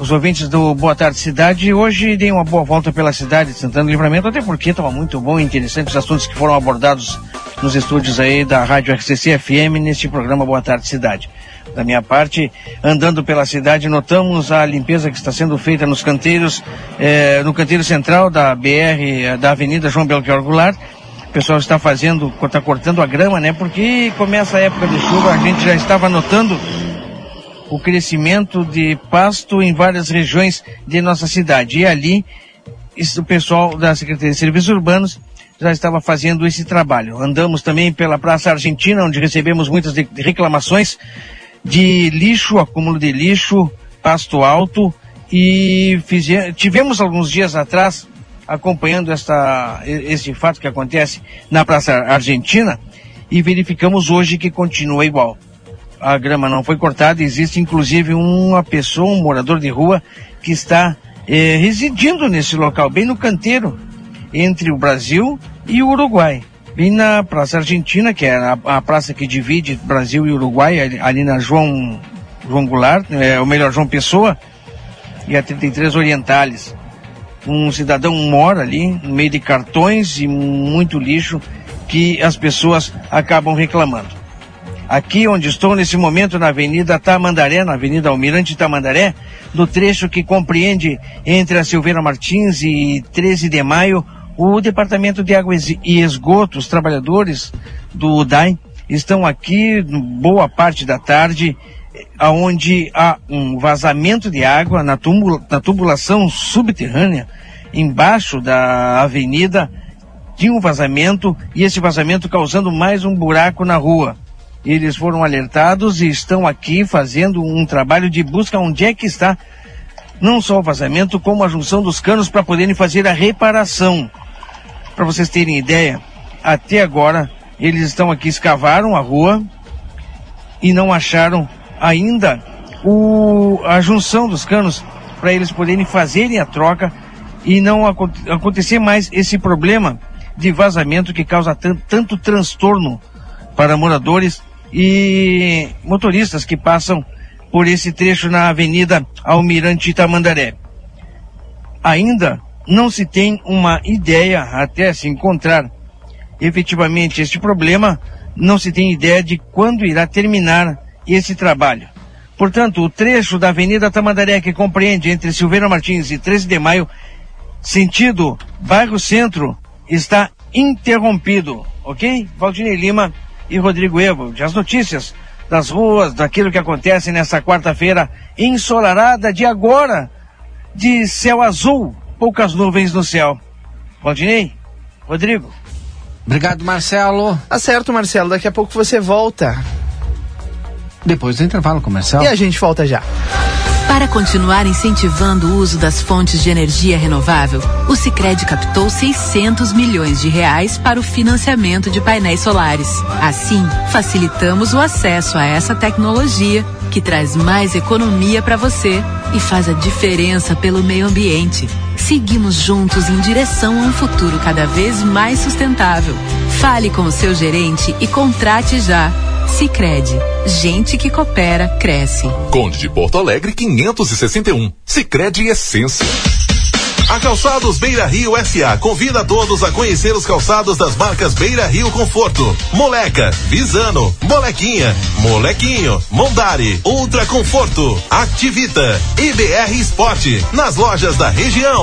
os ouvintes do Boa Tarde Cidade. Hoje dei uma boa volta pela cidade de Santana do Livramento, até porque estava muito bom e interessante os assuntos que foram abordados nos estúdios aí da Rádio RCC FM neste programa Boa Tarde Cidade. Da minha parte, andando pela cidade, notamos a limpeza que está sendo feita nos canteiros, eh, no canteiro central da BR, eh, da Avenida João Belchior Goulart. O pessoal está fazendo, está cortando a grama, né? Porque começa a época de chuva, a gente já estava notando o crescimento de pasto em várias regiões de nossa cidade. E ali, o pessoal da Secretaria de Serviços Urbanos já estava fazendo esse trabalho. Andamos também pela Praça Argentina, onde recebemos muitas reclamações de lixo, acúmulo de lixo, pasto alto e fize- tivemos alguns dias atrás acompanhando esta, esse fato que acontece na Praça Argentina e verificamos hoje que continua igual a grama não foi cortada, existe inclusive uma pessoa, um morador de rua, que está eh, residindo nesse local, bem no canteiro, entre o Brasil e o Uruguai. Bem na Praça Argentina, que é a, a praça que divide Brasil e Uruguai, ali, ali na João, João Goulart, é, ou melhor, João Pessoa, e a 33 Orientales. Um cidadão mora ali, no meio de cartões e muito lixo, que as pessoas acabam reclamando. Aqui onde estou nesse momento na Avenida Tamandaré, na Avenida Almirante Tamandaré, no trecho que compreende entre a Silveira Martins e 13 de Maio, o Departamento de Água e Esgoto, os trabalhadores do UDAI, estão aqui boa parte da tarde, aonde há um vazamento de água na, na tubulação subterrânea, embaixo da avenida, tinha um vazamento e esse vazamento causando mais um buraco na rua. Eles foram alertados e estão aqui fazendo um trabalho de busca onde é que está não só o vazamento, como a junção dos canos para poderem fazer a reparação. Para vocês terem ideia, até agora eles estão aqui, escavaram a rua e não acharam ainda o, a junção dos canos para eles poderem fazerem a troca e não acon- acontecer mais esse problema de vazamento que causa tan- tanto transtorno para moradores e motoristas que passam por esse trecho na Avenida Almirante Tamandaré. Ainda não se tem uma ideia até se encontrar efetivamente este problema, não se tem ideia de quando irá terminar esse trabalho. Portanto, o trecho da Avenida Tamandaré que compreende entre Silveira Martins e 13 de Maio, sentido bairro Centro, está interrompido, ok? Valdinei Lima e Rodrigo Evo. As notícias das ruas, daquilo que acontece nessa quarta-feira ensolarada de agora, de céu azul, poucas nuvens no céu. Valdinei, Rodrigo. Obrigado, Marcelo. Tá certo, Marcelo. Daqui a pouco você volta. Depois do intervalo comercial. E a gente volta já. Para continuar incentivando o uso das fontes de energia renovável, o Sicredi captou 600 milhões de reais para o financiamento de painéis solares. Assim, facilitamos o acesso a essa tecnologia que traz mais economia para você e faz a diferença pelo meio ambiente. Seguimos juntos em direção a um futuro cada vez mais sustentável. Fale com o seu gerente e contrate já. Sicredi, gente que coopera cresce. Conde de Porto Alegre 561. Sicredi Essência. A Calçados Beira Rio SA convida todos a conhecer os calçados das marcas Beira Rio Conforto, Moleca, Visano, Molequinha, Molequinho, Mondari, Ultra Conforto, Activita, IBR Esporte, nas lojas da região.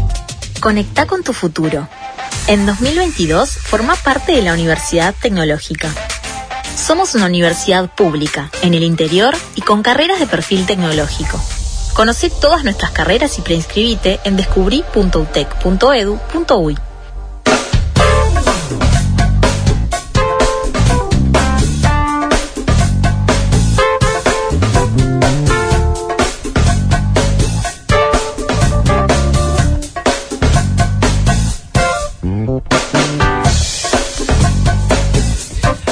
Conecta con tu futuro. En 2022 forma parte de la Universidad Tecnológica. Somos una universidad pública, en el interior y con carreras de perfil tecnológico. Conoce todas nuestras carreras y preinscribite en descubrí.utec.edu.uy.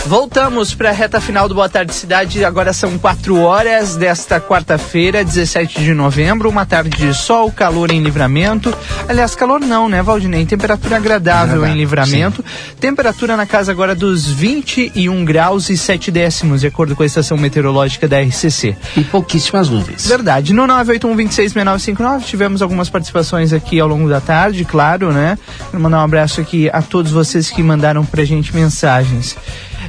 Voltamos para a reta final do Boa Tarde Cidade. Agora são 4 horas desta quarta-feira, 17 de novembro. Uma tarde de sol, calor em livramento. Aliás, calor não, né, Valdinei? Temperatura agradável, em livramento. Temperatura na casa agora dos 21 graus e 7 décimos, de acordo com a estação meteorológica da RCC. E pouquíssimas nuvens. Verdade. No 981-266959 tivemos algumas participações aqui ao longo da tarde, claro, né? Quero mandar um abraço aqui a todos vocês que mandaram pra gente mensagens.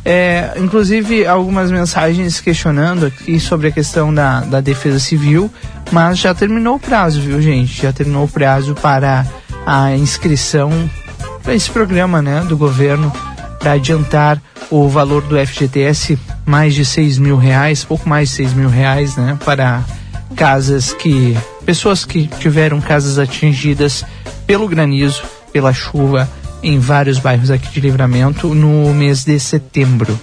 É, inclusive algumas mensagens questionando aqui sobre a questão da, da defesa civil, mas já terminou o prazo, viu, gente? Já terminou o prazo para a inscrição para esse programa, né, do governo para adiantar o valor do FGTS mais de seis mil reais, pouco mais de seis mil reais, né, para casas que pessoas que tiveram casas atingidas pelo granizo, pela chuva em vários bairros aqui de Livramento no mês de setembro.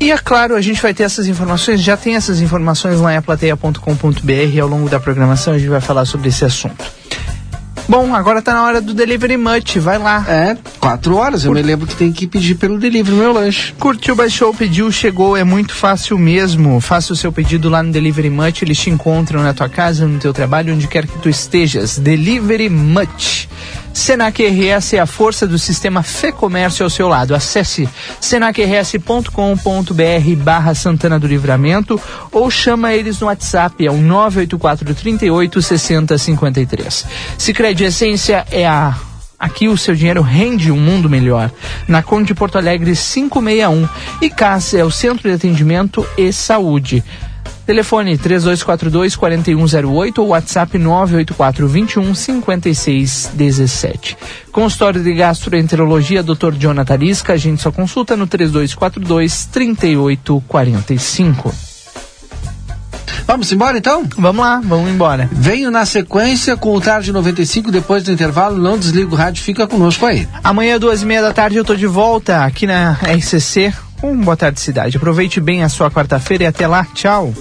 E é claro, a gente vai ter essas informações, já tem essas informações lá em aplateia.com.br ao longo da programação a gente vai falar sobre esse assunto. Bom, agora tá na hora do Delivery Much, vai lá. É, quatro horas, eu me lembro que tem que pedir pelo delivery meu lanche. Curtiu, baixou, pediu, chegou, é muito fácil mesmo. Faça o seu pedido lá no Delivery Much, eles te encontram na tua casa, no teu trabalho, onde quer que tu estejas. Delivery Much. Senac RS é a força do sistema Fê Comércio ao seu lado. Acesse senacrs.com.br barra Santana do Livramento ou chama eles no WhatsApp, é o 984 38 60 53. Sicredi Essência é a Aqui o seu dinheiro rende um mundo melhor. Na Conde Porto Alegre 561. E CAS é o Centro de Atendimento e Saúde. Telefone 3242 4108 ou WhatsApp 984 21 56 17. Consultório de Gastroenterologia Dr. Jonathan Lisca, a gente só consulta no 3242 3845. Vamos embora então? Vamos lá, vamos embora. Venho na sequência com o Tarde 95, depois do intervalo, não desliga o rádio, fica conosco aí. Amanhã, duas e meia da tarde, eu tô de volta aqui na RCC com Boa Tarde Cidade. Aproveite bem a sua quarta-feira e até lá. Tchau.